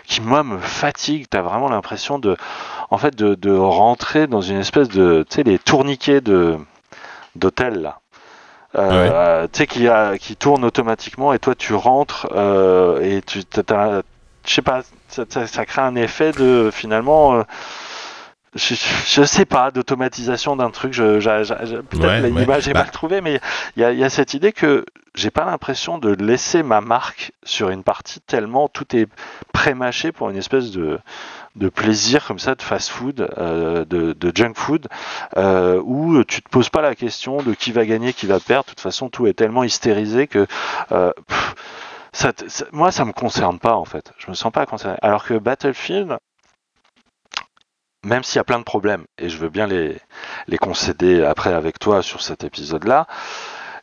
qui moi me fatigue. T'as vraiment l'impression de, en fait, de, de rentrer dans une espèce de, tu sais, les tourniquets de d'hôtel là. Euh, Tu sais qui a, qui tourne automatiquement et toi tu rentres euh, et tu, je sais pas, ça, ça- ça crée un effet de finalement. euh, je, je sais pas, d'automatisation d'un truc, je, je- je- je- peut-être Ouais, la- ouais. l'image est Bah. mal trouvée, mais il y a, il y a cette idée que j'ai pas l'impression de laisser ma marque sur une partie tellement tout est pré-mâché pour une espèce de, de plaisir comme ça de fast food, euh, de, de, junk food, euh, où tu te poses pas la question de qui va gagner, qui va perdre. De toute façon, tout est tellement hystérisé que euh, pff, ça, ça, moi, ça me concerne pas en fait. Je me sens pas concerné. Alors que Battlefield, même s'il y a plein de problèmes, et je veux bien les, les concéder après avec toi sur cet épisode-là,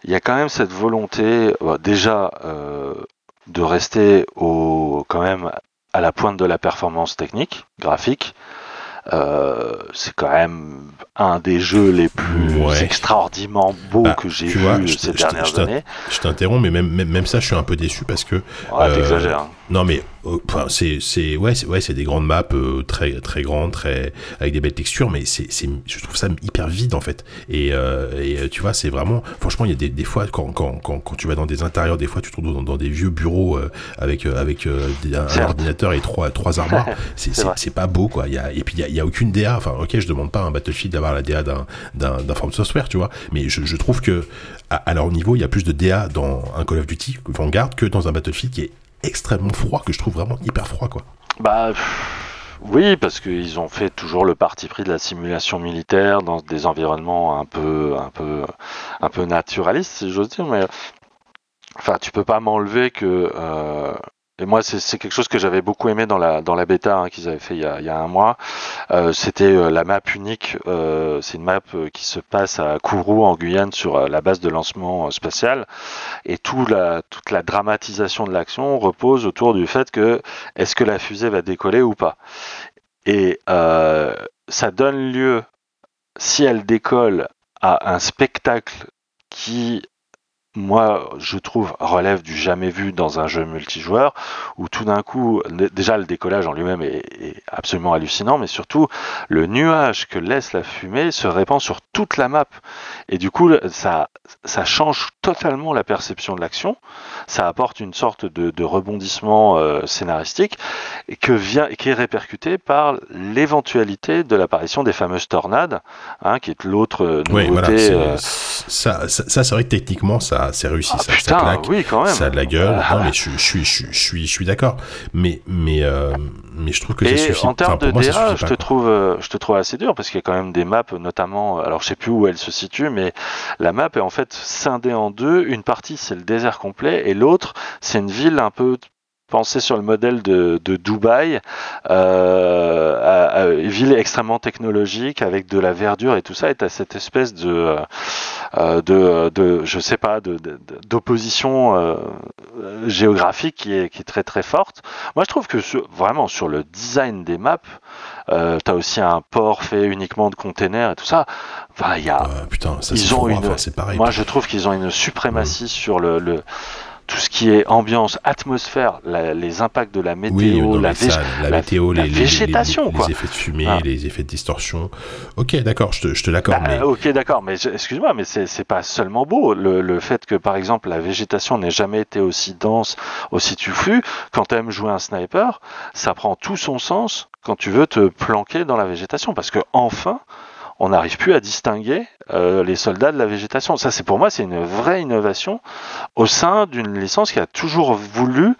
il y a quand même cette volonté, bah, déjà, euh, de rester au, quand même à la pointe de la performance technique, graphique. Euh, c'est quand même un des jeux les plus Ouais. extraordinairement beaux Bah, que j'ai vu vois, ces dernières années. Je t'interromps, mais même, même, même ça, je suis un peu déçu parce que. Ouais, euh, t'exagères. Non, mais euh, c'est c'est ouais, c'est ouais, c'est des grandes maps euh, très très grandes, très avec des belles textures, mais c'est c'est je trouve ça hyper vide en fait. Et, euh, et euh, tu vois, c'est vraiment franchement, il y a des, des fois quand, quand, quand, quand tu vas dans des intérieurs, des fois tu te retrouves dans, dans des vieux bureaux euh, avec avec euh, des- un, ordinateur et trois trois armoires. C'est C'est pas beau quoi. Il y a et puis il y a, il y a aucune DA. Enfin, ok, je demande pas à un Battlefield d'avoir la DA d'un d'un d'un From Software, tu vois, mais je, je trouve que à, à leur niveau, il y a plus de DA dans un Call of Duty Vanguard que dans un Battlefield qui est extrêmement froid, que je trouve vraiment hyper froid, quoi. Bah oui, parce qu'ils ont fait toujours le parti pris de la simulation militaire dans des environnements un peu, un peu, un peu naturalistes, si j'ose dire. Mais enfin, tu peux pas m'enlever que. euh, et moi, c'est quelque chose que j'avais beaucoup aimé dans la dans la bêta hein, qu'ils avaient fait il y a, il y a un mois. Euh, C'était euh, la map unique. euh, c'est une map euh, qui se passe à Kourou en Guyane sur euh, la base de lancement euh, spatial. Et tout la, toute la dramatisation de l'action repose autour du fait que est-ce que la fusée va décoller ou pas? Et ça donne lieu, si elle décolle, à un spectacle qui moi, je trouve, relève du jamais vu dans un jeu multijoueur, où tout d'un coup, déjà le décollage en lui-même est, est absolument hallucinant, mais surtout, le nuage que laisse la fumée se répand sur toute la map. Et du coup, ça, ça change totalement la perception de l'action, ça apporte une sorte de, de rebondissement euh, scénaristique, et que vient, qui est répercuté par l'éventualité de l'apparition des fameuses tornades, hein, qui est l'autre euh, Oui, voilà. nouveauté. euh, Ça, ça, ça, c'est vrai que techniquement, ça, c'est réussi, ah, ça, ça putain, claque. oui, quand même. Ça a de la gueule. Ah, Non, mais je, je suis, je, je suis, je suis d'accord. Mais, mais, euh, mais je trouve que ça Et suffit. en termes Enfin, de moi, ça DA, je te trouve, euh, je te trouve assez dur parce qu'il y a quand même des maps, notamment, alors je sais plus où elle se situe, mais la map est en fait scindée en deux. Une partie c'est le désert complet et l'autre c'est une ville un peu pensée sur le modèle de, de Dubaï, euh, à- à- une ville extrêmement technologique avec de la verdure et tout ça. Et t'as cette espèce de, euh, de, de, je sais pas, de- d'opposition euh, euh, géographique qui est, qui est très très forte. Moi, je trouve que sur- vraiment sur le design des maps, euh, t'as aussi un port fait uniquement de containers et tout ça. Enfin, il y a, Euh, putain, ça Ils ont une- moi, je trouve qu'ils ont une suprématie sur le, le- tout ce qui est ambiance, atmosphère, la- les impacts de la météo, oui, non, la mais ça, vég- la la- météo, la les, les- végétation, les, les quoi. effets de fumée, Ah. les effets de distorsion. Ok, d'accord, je te, te l'accorde, Bah, mais Ok, d'accord, mais excuse-moi, mais c'est pas seulement beau. Le, le fait que, par exemple, la végétation n'ait jamais été aussi dense, aussi touffue, quand tu aimes jouer un sniper, ça prend tout son sens quand tu veux te planquer dans la végétation, parce que enfin, on n'arrive plus à distinguer euh, les soldats de la végétation. Ça, c'est pour moi, c'est une vraie innovation au sein d'une licence qui a toujours voulu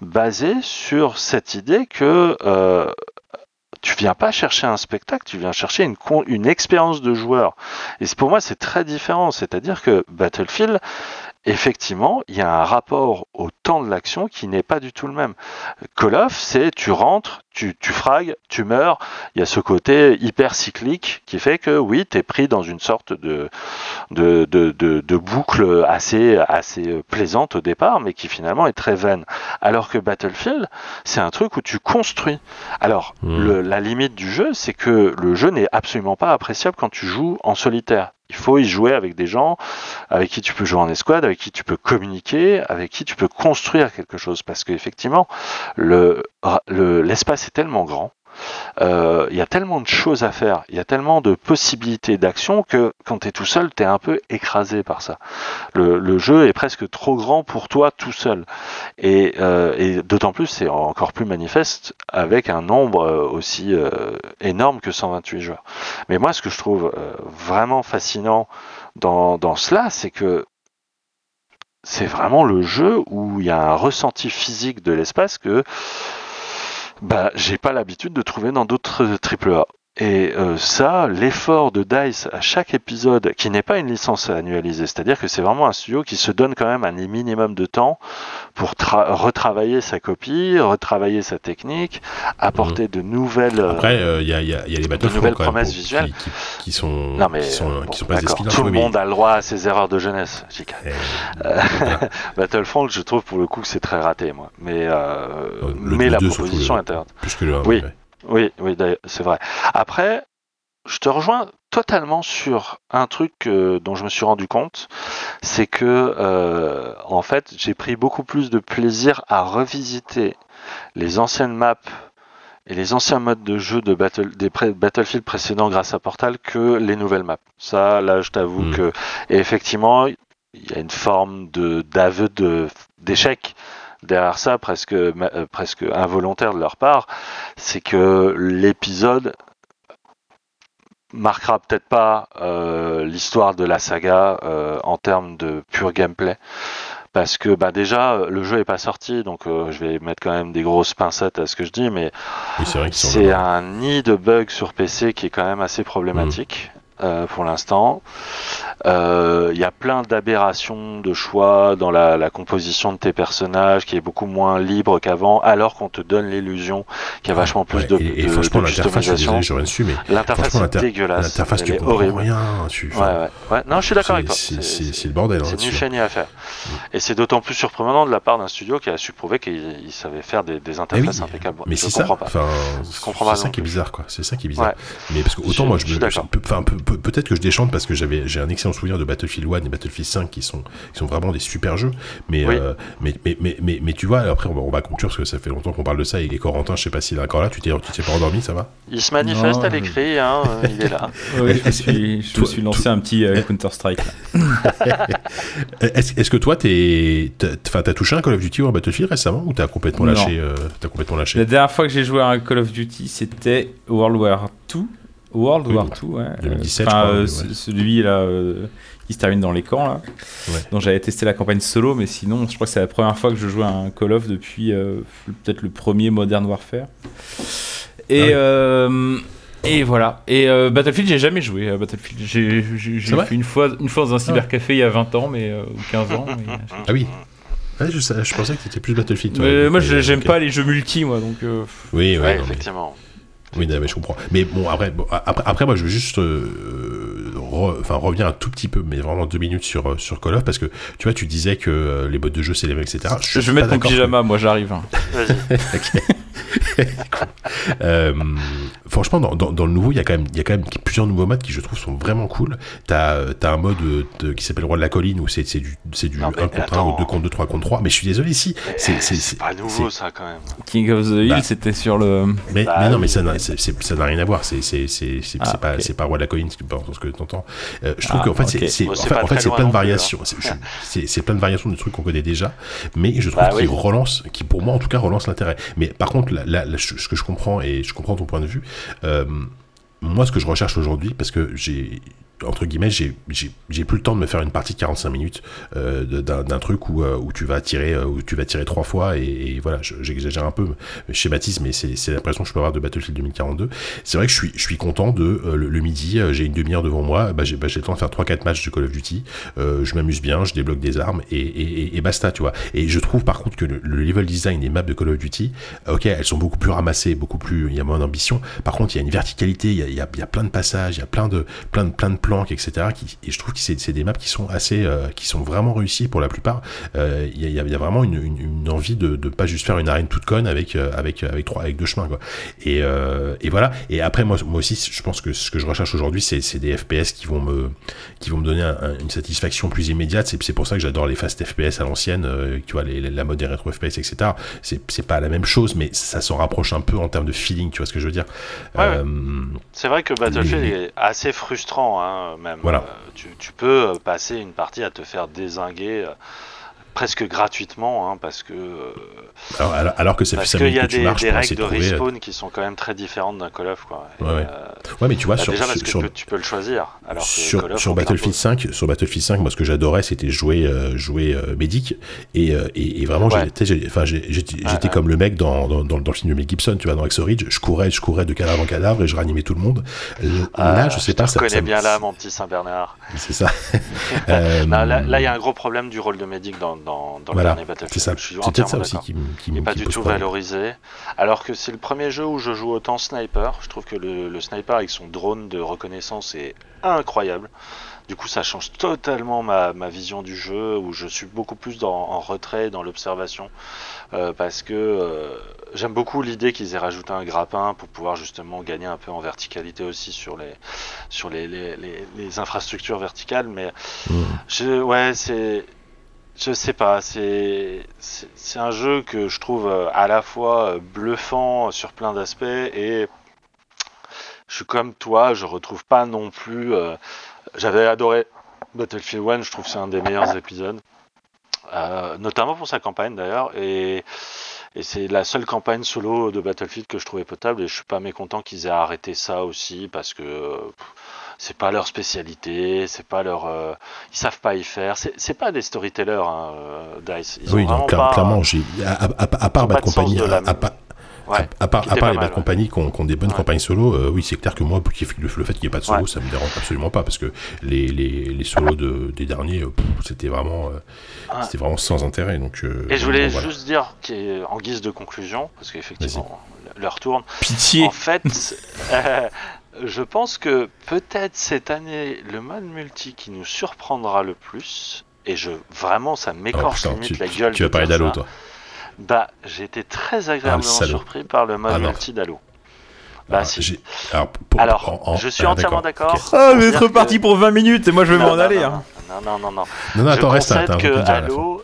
baser sur cette idée que euh, tu viens pas chercher un spectacle, tu viens chercher une, expérience de joueur. Et pour moi, c'est très différent. C'est-à-dire que Battlefield, effectivement, il y a un rapport au temps de l'action qui n'est pas du tout le même. Call of, c'est tu rentres, tu, tu fragues, tu meurs. Il y a ce côté hyper cyclique qui fait que oui, tu es pris dans une sorte de, de, de, de, de boucle assez, assez plaisante au départ, mais qui finalement est très vaine. Alors que Battlefield, c'est un truc où tu construis. Alors, Hmm. le- la limite du jeu, c'est que le jeu n'est absolument pas appréciable quand tu joues en solitaire. Il faut y jouer avec des gens avec qui tu peux jouer en escouade, avec qui tu peux communiquer, avec qui tu peux construire quelque chose. Parce qu'effectivement, le, le- l'espace est tellement grand, euh, il y a tellement de choses à faire, il y a tellement de possibilités d'action que quand tu es tout seul, tu es un peu écrasé par ça. Le, jeu est presque trop grand pour toi tout seul. Et, euh, d'autant plus, c'est encore plus manifeste avec un nombre euh, aussi euh, énorme que 128 joueurs. Mais moi, ce que je trouve euh, vraiment fascinant dans cela, c'est que c'est vraiment le jeu où il y a un ressenti physique de l'espace que bah, j'ai pas l'habitude de trouver dans d'autres AAA. Et euh, ça, l'effort de DICE à chaque épisode, qui n'est pas une licence annualisée, c'est-à-dire que c'est vraiment un studio qui se donne quand même un minimum de temps pour retravailler sa copie, retravailler sa technique, apporter de nouvelles. Après, il y, a, y, a, y, a les de nouvelles promesses visuelles qui, qui, sont, non, mais, qui sont, qui sont pas Tout le monde a le droit à ses erreurs de jeunesse, JK. Euh, Battlefront, je trouve pour le coup que c'est très raté, moi. Mais, euh, mais la proposition est. Plus que le 1, oui. Oui, oui, c'est vrai. Après, je te rejoins totalement sur un truc euh, dont je me suis rendu compte, c'est que euh, en fait, j'ai pris beaucoup plus de plaisir à revisiter les anciennes maps et les anciens modes de jeu de battle, des pré Battlefield précédents grâce à Portal que les nouvelles maps. Ça, là, je t'avoue Mm. que et effectivement, il y a une forme de d'aveu de d'échec derrière ça, presque euh, presque involontaire de leur part, c'est que l'épisode marquera peut-être pas euh, l'histoire de la saga euh, en termes de pur gameplay. Parce que bah déjà le jeu est pas sorti, donc euh, je vais mettre quand même des grosses pincettes à ce que je dis, mais Oui, c'est un nid de bugs sur PC qui est quand même assez problématique euh, pour l'instant. Euh, Il y a plein d'aberrations de choix dans la, la composition de tes personnages qui est beaucoup moins libre qu'avant, alors qu'on te donne l'illusion qu'il y a vachement plus Ouais, de, et, et de- franchement, de je customisation. je L'interface est dégueulasse. l'interface, tu est comprends horrible. rien. Tu, Ouais, ouais, ouais. Non, je suis d'accord avec toi. c'est- le bordel. hein, c'est fait ni à faire. Et c'est d'autant plus surprenant de la part d'un studio qui a su prouver qu'il il savait faire des, des Eh oui, interfaces impeccables. mais je c'est ça. comprends pas. Enfin, comprends pas c'est ça qui est bizarre, quoi. C'est ça qui est bizarre. Mais parce que autant Je- moi, je je me, je- enfin, peu- peu- peut-être que je déchante parce que j'avais, j'ai un excellent souvenir de Battlefield 1 et Battlefield 5 qui sont, qui sont vraiment des super jeux. Mais, Oui. euh, mais, mais, mais, mais, mais tu vois, après, on va, on va conclure parce que ça fait longtemps qu'on parle de ça. Et Corentin, je sais pas s'il est encore là. Tu t'es, tu t'es pas endormi, ça va? Il se manifeste Non, à je- l'écrit, hein, euh, il est là. Oui, je me suis, je me suis lancé un petit euh, Counter-Strike. là. Est-ce, est-ce que toi, t'es, t'as, enfin, t'as touché un Call of Duty ou un Battlefield récemment ou t'as complètement Non. lâché, euh, t'as complètement lâché? La dernière fois que j'ai joué à un Call of Duty, c'était World War 2. World Oui, War 2, ouais. 2017, Enfin, je crois, euh, ouais. celui là euh, qui se termine dans les camps, là. Ouais. dont j'avais testé la campagne solo, mais sinon, je crois que c'est la première fois que je joue à un Call of depuis euh, peut-être le premier Modern Warfare. Et, Ah ouais. euh, et voilà. Et euh, Battlefield, j'ai jamais joué à Battlefield. J'ai fait une fois, une fois dans un cybercafé il y a 20 ans, mais euh, ou 15 ans. mais, Ah oui. Ouais, je, sais- je pensais que t'étais plus Battlefield. toi. mais moi, j'aime pas les jeux multi, moi, donc. euh, Oui, ouais, Ouais, non, mais- effectivement. Oui, non, mais je comprends. Mais bon, après, bon, après, après, moi, je veux juste euh, re- enfin, revenir un tout petit peu, mais vraiment deux minutes sur, euh, sur Call of, parce que tu vois, tu disais que euh, les bottes de jeu, c'est les mêmes, etc. Je, vais mettre mon que- pyjama, moi, j'arrive. hein. Euh, franchement, dans, dans, dans le nouveau, il y a quand même, il y a quand même plusieurs nouveaux modes qui, je trouve, sont vraiment cool. T'as as un mode euh, de- qui s'appelle Roi de la colline où c'est c'est du, c'est du Non, 1 mais contre 1 attends. ou 2 contre 2, 3 contre 3. Mais je suis désolé, si. C'est pas nouveau ça quand même. King of the Hill, Bah. c'était sur le. Mais, Bah mais non, mais ça n'a rien à voir. C'est c'est- c'est- c'est- Ah, pas, ok. c'est pas Roi de la colline, c'est pas ce que tu entends. Euh, je trouve Ah, qu'en fait, c'est- ok. c'est Bon, en fait, en fait, plein de hein. variations. C'est- plein de variations de trucs qu'on connaît déjà, mais je trouve Bah qu'ils relancent, qui pour moi en tout cas relancent l'intérêt. Mais par contre, ce que je comprends et je comprends ton point de vue, euh, moi, ce que je recherche aujourd'hui, parce que j'ai entre guillemets, j'ai- plus le temps de me faire une partie de 45 minutes euh, d'un truc où, euh, où tu vas tirer euh, où tu vas tirer trois fois et, voilà, je- j'exagère un peu, schématise, mais c'est l'impression que je peux avoir de Battlefield 2042. C'est vrai que je suis, je suis content de le, midi, j'ai une demi-heure devant moi, bah, j'ai bah, le temps de faire 3-4 matchs de Call of Duty, je m'amuse bien, je débloque des armes et, et, et- basta, tu vois. Et je trouve par contre que le, le level design des maps de Call of Duty, ok, elles sont beaucoup plus ramassées, beaucoup plus, il y a moins d'ambition. Par contre, il y a une verticalité, il y a, y a, plein de passages, il y a plein de, plein de, plein de planques, etc. Qui, et je trouve que c'est des maps qui sont assez, euh, qui sont vraiment réussies pour la plupart. Euh, Il y, a, il y y a vraiment une, une, une envie de, de pas juste faire une arène toute conne avec, euh, avec, avec trois, avec deux chemins, quoi. Et, euh, et voilà. Et après, moi, moi aussi, je pense que ce que je recherche aujourd'hui, c'est des FPS qui vont me, qui vont me donner un- un- une satisfaction plus immédiate. C'est pour ça que j'adore les fast FPS à l'ancienne, euh, tu vois, les, la mode des rétro FPS, etc. C'est pas la même chose, mais ça s'en rapproche un peu en termes de feeling, tu vois ce que je veux dire. Ouais. Euh, C'est vrai que Battlefield Les- est assez frustrant, hein, même. Voilà. Euh, tu, tu peux euh, passer une partie à te faire désinguer euh, presque gratuitement, hein, parce que euh, alors, alors- alors que ça fait parce 5 qu'il y a des, marches des règles de trouver. euh, respawn qui sont quand même très différentes d'un Call of, quoi. Et, Ouais, ouais. euh, Ouais, mais tu vois, Bah, sur, déjà parce sur, que tu peux le choisir. Alors sur, Battlefield l'impose. 5, sur Battlefield 5, moi ce que j'adorais c'était jouer euh, jouer euh, médic et, et, et vraiment Ouais. j'étais comme le mec dans, dans, dans, dans le film de Mel Gibson, tu vois dans Exo Ridge, je courais je courais de cadavre en cadavre et je ranimais tout le monde. Là, Ah, je sais te pas, ça me- bien là, mon petit Saint-Bernard. c'est ça. Là, il y a un gros problème du rôle de médic dans, dans, dans voilà, le dernier Battlefield. c'est peut-être ça aussi qui, qui, n'est pas qui du tout valorisé. Alors que c'est le premier jeu où je joue autant sniper. Je trouve que le, le sniper avec son drone de reconnaissance est incroyable. Du coup, ça change totalement ma, ma vision du jeu, où je suis beaucoup plus dans, en retrait, dans l'observation, euh, parce que euh, j'aime beaucoup l'idée qu'ils aient rajouté un grappin pour pouvoir justement gagner un peu en verticalité aussi sur les sur les, les, les- les infrastructures verticales. Mais Mm. je, ouais, c'est. Je sais pas, c'est un jeu que je trouve euh, à la fois euh, bluffant sur plein d'aspects et je suis comme toi, je retrouve pas non plus. euh, J'avais adoré Battlefield 1, je trouve que c'est un des meilleurs épisodes, Euh, notamment pour sa campagne d'ailleurs, et, et c'est la seule campagne solo de Battlefield que je trouvais potable et je suis pas mécontent qu'ils aient arrêté ça aussi parce que euh, c'est pas leur spécialité, c'est pas leur, euh, ils savent pas y faire, c'est pas des storytellers hein, euh, Dice, ils Oui, donc pas. clairement, à, à- à- à part Bad Company, à, à part- à les mal, Bad ouais. Company qui ont, des bonnes Ouais. campagnes solo, euh, oui, c'est clair que moi, le, le fait qu'il n'y ait pas de solo, ça me dérange absolument pas parce que les, les, les solos de, des derniers, c'était vraiment, euh, Ouais. c'était vraiment sans intérêt. Donc, euh, Et je voulais voilà. juste dire, en guise de conclusion, parce qu'effectivement, l'heure tourne, Pitié. En fait, je pense que peut-être cette année, le mode multi qui nous surprendra le plus, et je vraiment ça Oh, m'écorche putain, limite tu, la tu- gueule. tu vas de parler d'Halo, toi. Bah, j'ai été très agréablement salaud. surpris par le mode Ah, multi d'Halo. Bah Alors, si. alors, pour- Alors, en- en- je suis ah, entièrement d'accord. ok. Ah, vous Pour êtes reparti que- pour 20 minutes et moi je vais m'en aller. non, hein. Non, non, non, non. Non, non, attends, je reste que. Halo.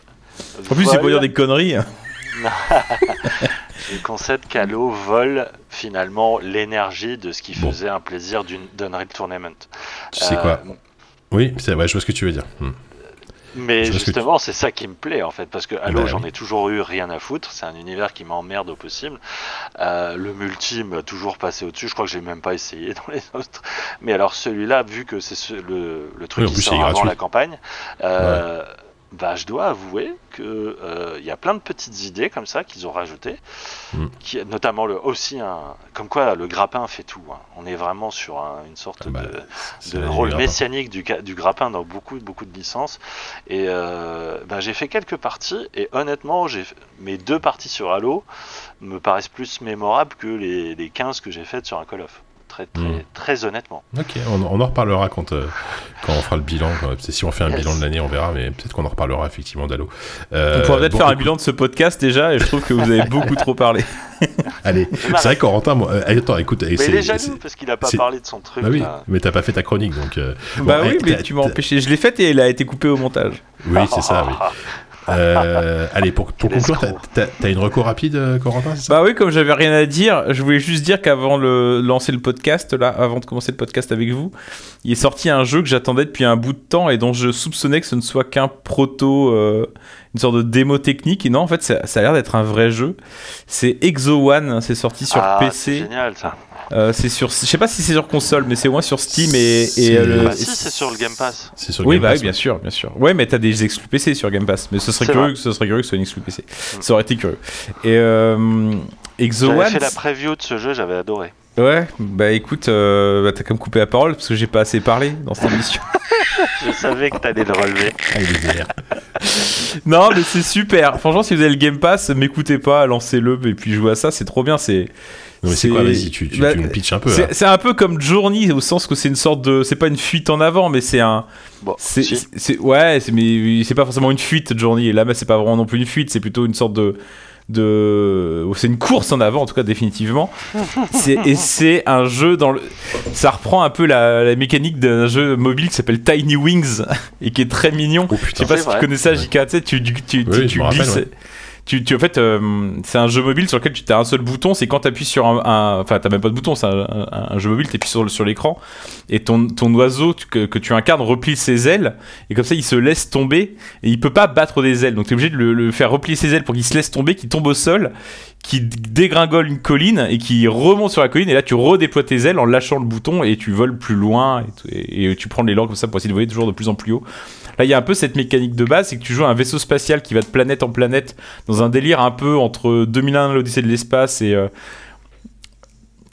En plus, c'est pour dire des conneries. Je concède qu'Halo vole finalement l'énergie de ce qui Bon. faisait un plaisir d'Unreal Tournament. Tu sais Euh, quoi Oui, c'est ouais, je vois ce que tu veux dire. Hmm. Mais Je justement, c'est ça qui me plaît en fait, parce que Halo, Bah j'en ai toujours eu rien à foutre. C'est un univers qui m'emmerde au possible. Euh, le multi m'a toujours passé au-dessus. Je crois que j'ai même pas essayé dans les autres. Mais alors celui-là, vu que c'est ce- le, le truc Oui, qui sort avant gratuit. la campagne, euh, bah, je dois avouer que euh, il y a plein de petites idées comme ça qu'ils ont rajoutées, Mm. qui, notamment le aussi un, comme quoi le grappin fait tout. hein. On est vraiment sur un- une sorte Ah bah, de rôle messianique du, du grappin dans beaucoup beaucoup de licences et euh, ben, j'ai fait quelques parties et honnêtement j'ai mes deux parties sur Halo me paraissent plus mémorables que les, les 15 que j'ai faites sur un Call of très très, Mm. très honnêtement Ok, on, on en reparlera quand, euh, quand on fera le bilan. Si on fait un Yes. bilan de l'année, on verra, mais peut-être qu'on en reparlera effectivement d'Halo. Euh, On pourrait peut-être bon, faire un bilan de ce podcast déjà et je trouve que vous avez beaucoup trop parlé. Allez, c'est vrai qu'Orentin, moi, euh, attends, écoute, mais c'est- il est jaloux parce qu'il a pas parlé de son truc Bah oui, là. mais t'as pas fait ta chronique, donc. euh, bon, bah eh, oui, mais t'as- tu m'as empêché. Je l'ai faite et elle a été coupée au montage. Oui, c'est ça, oui. Euh, allez, pour, conclure, t'as- escroc. t'as t'as une reco rapide, euh, Corentin, c'est ça? Bah oui, comme j'avais rien à dire, je voulais juste dire qu'avant de lancer le podcast, là, avant de commencer le podcast avec vous, il est sorti un jeu que j'attendais depuis un bout de temps et dont je soupçonnais que ce ne soit qu'un proto, euh, une sorte de démo technique. Et non, en fait, ça, ça a l'air d'être un vrai jeu. C'est Exo One, c'est sorti sur Ah, c'est PC. génial ça Euh, c'est sur, je sais pas si c'est sur console, mais c'est au moins sur Steam et. Et, euh, le- bah et si c'est sur le Game Pass C'est sur Oui, Game bah Pass, oui, bien sûr, bien sûr. Ouais, mais t'as des exclus PC sur Game Pass. Mais ce serait curieux, que ce serait curieux que ce soit une exclu PC. Mm. Ça aurait été curieux. Et euh, Exo j'avais fait la preview de ce jeu j'avais adoré Ouais, bah écoute, euh, bah, t'as comme coupé la parole parce que j'ai pas assez parlé dans cette émission. je savais que t'allais le relever Ah, il non, mais c'est super. Franchement, si vous avez le Game Pass, m'écoutez pas, lancez-le et puis jouez à ça, c'est trop bien. C'est Non, mais c'est quoi, vas-y, tu, tu, bah, tu nous pitches un peu. c'est un peu comme Journey au sens que c'est une sorte de, c'est pas une fuite en avant, mais c'est un, bon c'est, si. ouais, mais c'est pas forcément une fuite Journey. Et là, mais c'est pas vraiment non plus une fuite, c'est plutôt une sorte de de c'est une course en avant en tout cas définitivement c'est, et c'est un jeu dans le ça reprend un peu la, la mécanique d'un jeu mobile qui s'appelle Tiny Wings et qui est très mignon Oh je sais putain. pas si tu connais ça. JK tu sais tu, tu, tu, Oui, tu je me rappelle, glisses ouais. Tu, tu en fait, euh, c'est un jeu mobile sur lequel tu as un seul bouton. C'est quand tu appuies sur un, enfin, t'as même pas de bouton. C'est un, jeu mobile. Tu appuies sur, l'écran et ton, ton oiseau que, tu incarnes replie ses ailes et comme ça il se laisse tomber et il peut pas battre des ailes. Donc tu es obligé de le, faire replier ses ailes pour qu'il se laisse tomber, qu'il tombe au sol, qui dégringole une colline et qui remonte sur la colline et là tu redéploies tes ailes en lâchant le bouton et tu voles plus loin et, et- tu prends l'élan comme ça pour essayer de voler toujours de plus en plus haut. Là il y a un peu cette mécanique de base, c'est que tu joues un vaisseau spatial qui va de planète en planète dans un délire un peu entre 2001 l'Odyssée de l'espace et... euh,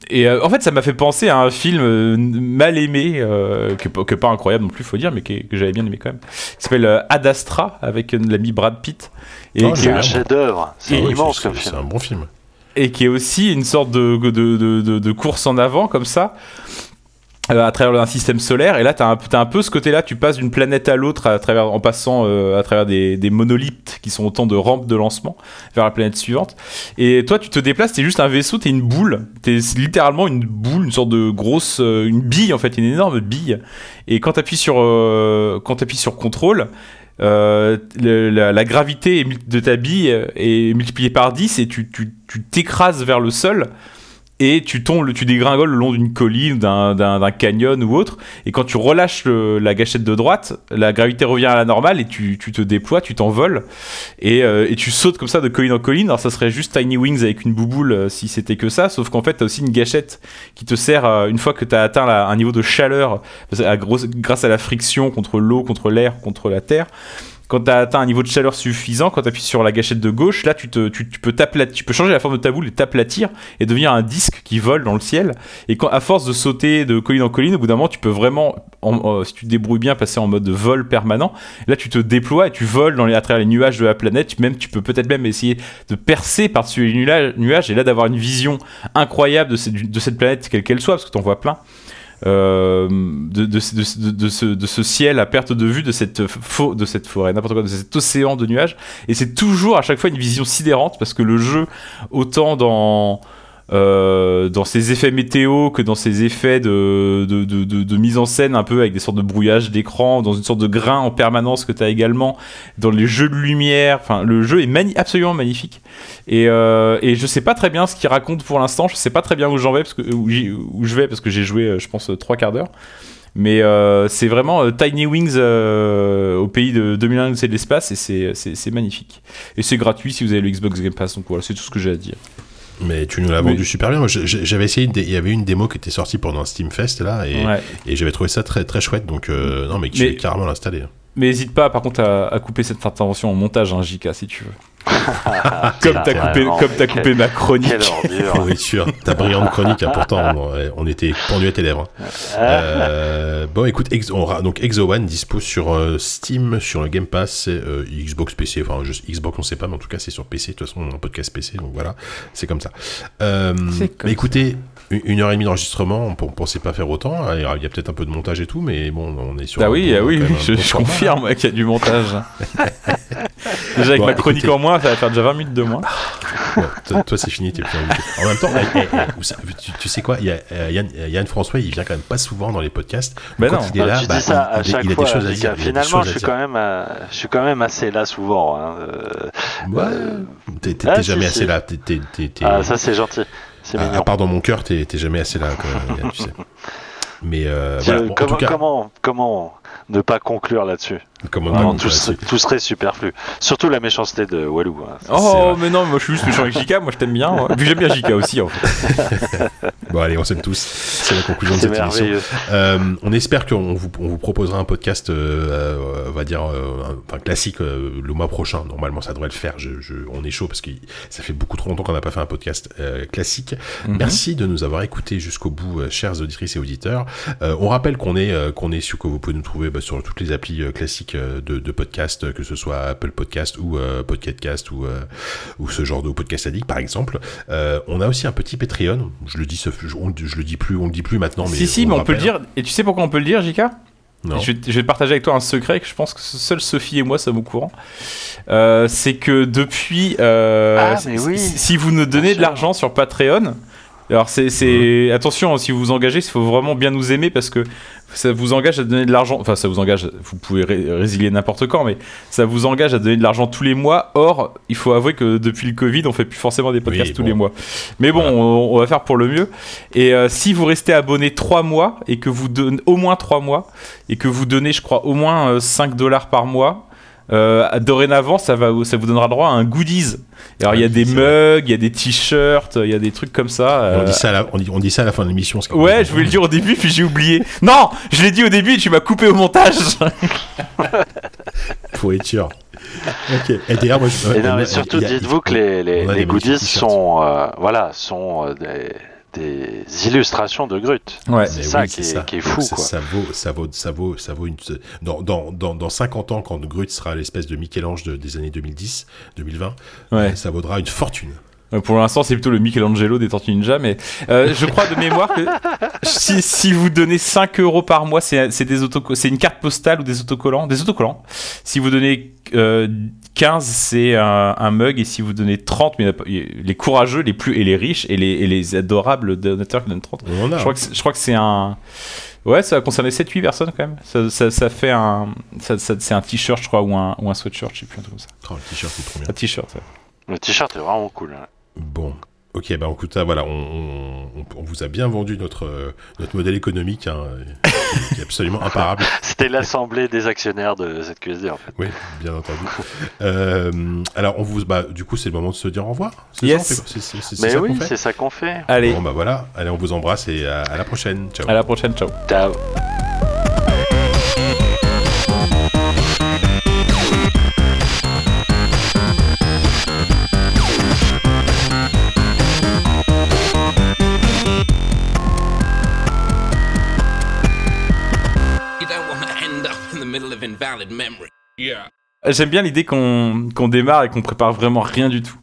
et euh, en fait, ça m'a fait penser à un film euh, mal aimé, euh, que, pas- que pas incroyable non plus, faut dire, mais que, que j'avais bien aimé quand même. Qui s'appelle Ad Astra avec l'ami Brad Pitt. Et, Oh, C'est est, un chef-d'œuvre. C'est immense c'est- comme C'est film. un bon film. et qui est aussi une sorte de, de, de, de- de course en avant comme ça euh, à travers un système solaire. Et là tu as, un peu ce côté là tu passes d'une planète à l'autre à travers en passant euh, à travers des, des monolithes qui sont autant de rampes de lancement vers la planète suivante. Et toi tu te déplaces t'es juste un vaisseau t'es une boule. T'es littéralement une boule une sorte de grosse euh, une bille en fait une énorme bille. Et quand t'appuies sur euh, quand t'appuies sur contrôle euh, la, la gravité de ta bille est multipliée par 10 et tu tu- tu t'écrases vers le sol et tu tombes, tu dégringoles le long d'une colline, d'un- canyon ou autre, et quand tu relâches la gâchette de droite, la gravité revient à la normale et tu, te déploies, tu t'envoles, et, euh, et tu sautes comme ça de colline en colline. Alors ça serait juste Tiny Wings avec une bouboule euh, si c'était que ça, sauf qu'en fait tu as aussi une gâchette qui te sert, euh, une fois que tu as atteint un niveau de chaleur, grâce à la friction contre l'eau, contre l'air, contre la terre, quand tu as atteint un niveau de chaleur suffisant, quand tu appuies sur la gâchette de gauche, là tu, te, tu, peux changer la forme de ta boule et t'aplatir et devenir un disque qui vole dans le ciel. Et quand, à force de sauter de colline en colline, au bout d'un moment, tu peux vraiment, en- si tu te débrouilles bien, passer en mode vol permanent. Là, tu te déploies et tu voles dans les, à travers les nuages de la planète. Même, tu peux peut-être même essayer de percer par-dessus les nuages et là d'avoir une vision incroyable de de cette planète, quelle qu'elle soit, parce que tu en vois plein. Euh, de, ce, ciel à perte de vue de cette, de cette forêt, n'importe quoi, de cet océan de nuages. Et c'est toujours à chaque fois une vision sidérante parce que le jeu, autant dans, euh, dans ses effets météo que dans ses effets de, mise en scène, un peu avec des sortes de brouillage d'écran, dans une sorte de grain en permanence que tu as également, dans les jeux de lumière. Enfin, le jeu est absolument magnifique. Et, euh, et je sais pas très bien ce qu'il raconte pour l'instant. Je sais pas très bien où j'en vais parce que où, je vais parce que j'ai joué, euh, je pense, trois quarts d'heure. Mais euh, c'est vraiment Tiny Wings au pays de 2001, c'est de l'espace et c'est magnifique. Et c'est gratuit si vous avez le Xbox Game Pass. Donc voilà, c'est tout ce que j'ai à dire. Mais tu nous l'as Oui. vendu super bien. J'avais essayé, il y avait une démo qui était sortie pendant un Steam Fest là, et, Ouais. et j'avais trouvé ça très très chouette. Donc euh, non, mais je Mais- vais carrément l'installer. Mais n'hésite pas, par contre, à, à couper cette intervention en montage, hein, JK, si tu veux. comme t'as coupé, comme t'as mais coupé ma chronique. Ta brillante chronique, hein, pourtant, on, on était pendu à tes lèvres. hein. Euh, bon, écoute, Ex- on ra- donc Exo One dispose sur euh, Steam, sur le Game Pass, euh, Xbox PC, enfin juste Xbox on sait pas, mais en tout cas c'est sur PC. De toute façon, on a un podcast PC, donc voilà, c'est comme ça. Euh, C'est comme mais écoutez, une heure et demie d'enregistrement, on, ne pensait pas faire autant. Il y a, il y a peut-être un peu de montage et tout, mais bon, on est sur. Ah un oui, bon- ah oui, je, bon je format. confirme qu'il y a du montage. Déjà avec Bon, ma chronique écoutez. en moins, ça va faire déjà 20 minutes de moins. Bon, toi, toi, c'est fini, t'es plus invité. En même temps, eh, eh, eh, tu, tu sais quoi, il y a, euh, Yann, euh, Yann François, il vient quand même pas souvent dans les podcasts. Ben Quand non. il est là, tu bah, dis ça il, à il- chaque il a fois. des choses à dire. Finalement, choses je à suis dire. quand même, euh, je suis quand même assez là souvent. hein, euh, Ouais, euh, t'es ah, si, jamais si. assez là. Ah, ça c'est gentil. C'est à, part dans mon cœur, t'es jamais assez là, quoi, Yann, tu sais. Mais euh, voilà, bon, comment, cas, comment, comment ne pas conclure là-dessus? Comment Vraiment, on tout, dit, se- tout serait superflu. Surtout la méchanceté de Walou. hein. Oh, mais non, moi je suis juste méchant avec JK, moi je t'aime bien. ouais. Puis j'aime bien JK aussi en fait. Bon, allez, on s'aime tous. C'est la conclusion de cette émission. Euh, on espère qu'on vous, on vous proposera un podcast, euh, on va dire, euh, enfin classique euh, le mois prochain. Normalement, ça devrait le faire. Je, je- on est chaud parce que ça fait beaucoup trop longtemps qu'on n'a pas fait un podcast euh, classique. Mhm. Merci de nous avoir écoutés jusqu'au bout, euh, chers auditrices et auditeurs. Euh, on rappelle qu'on est, euh, qu'on est sur que vous pouvez nous trouver bah, sur toutes les applis euh, classiques euh, de, de podcast, euh, que ce soit Apple Podcast ou euh, Podcastcast ou euh, ou ce genre de podcast addict par exemple. Euh, on a aussi un petit Patreon. Je le dis, on- je le dis plus, on le dit plus maintenant. Mais si, si, mais on peut le dire. Et tu sais pourquoi on peut le dire, JK Non. je vais, je vais partager avec toi un secret que je pense que seule Sophie et moi sommes au courant. Euh, c'est que depuis, euh, Ah, oui. si, si vous nous donnez de l'argent sur Patreon, Alors c'est, c'est... attention, si vous vous engagez, il faut vraiment bien nous aimer parce que ça vous engage à donner de l'argent. Enfin, ça vous engage, vous pouvez ré- résilier n'importe quand, mais ça vous engage à donner de l'argent tous les mois. Or, il faut avouer que depuis le Covid, on fait plus forcément des podcasts Oui, tous bon. les mois. Mais bon, Voilà. on, on va faire pour le mieux. Et euh, si vous restez abonné 3 mois et que vous donnez au moins 3 mois et que vous donnez, je crois, au moins euh, 5 dollars par mois. Euh, dorénavant, ça, va, ça vous donnera droit à un goodies. Alors, il y a des mugs, il y a des t-shirts, il y a des trucs comme ça. On euh, dit, ça à la, on, dit, on dit ça à la fin de l'émission. Ouais, je voulais le dire au début, puis j'ai oublié. Non, je l'ai dit au début et tu m'as coupé au montage. Faut être sûr. Ok. Et d'ailleurs, moi, je- Et non, euh, mais surtout, dites-vous que les, goodies sont, euh, voilà, sont euh, des, des illustrations de Grut. Ouais. C'est ça, oui, qui, est, ça. qui est Donc fou, ça, quoi. ça vaut, ça vaut, ça vaut, ça vaut une. Dans, dans, dans, dans 50 ans, quand Grut sera l'espèce de Michel-Ange de- des années 2010, 2020, Ouais. ça vaudra une fortune. Euh, Pour l'instant, c'est plutôt le Michelangelo des Tortues Ninja, mais euh, je crois de mémoire que si, si vous donnez 5 euros par mois, c'est c'est des autoco- c'est une carte postale ou des autocollants, des autocollants. Si vous donnez euh, 15, c'est un, un mug, et si vous donnez 30, mais les courageux, les plus et les riches et les, et les adorables donateurs qui donnent 30. On en a. Je crois que c'est- je crois que c'est un. Ouais, ça va concerner 7-8 personnes quand même. Ça, ça, ça fait un. Ça, ça- c'est un t-shirt, je crois, ou un, ou un sweatshirt, je sais plus, un truc comme ça. Oh, le t-shirt, c'est trop bien. Un t-shirt, ouais. Le t-shirt est vraiment cool. hein. Bon. Ok, bah écoute, ah, voilà, on, on, on- on vous a bien vendu notre, euh, notre modèle économique, hein, qui est absolument imparable. C'était l'assemblée des actionnaires de cette QSD, en fait. Oui, bien entendu. Euh, alors, on vous, bah, du coup, c'est le moment de se dire au revoir. c'est Yes. C'est- Mais ça oui, qu'on fait c'est ça qu'on fait. Allez, Bon, bah voilà, allez, on vous embrasse et à, à la prochaine. Ciao. à la prochaine, ciao. Ciao. J'aime bien l'idée qu'on démarre et qu'on prépare vraiment rien du tout.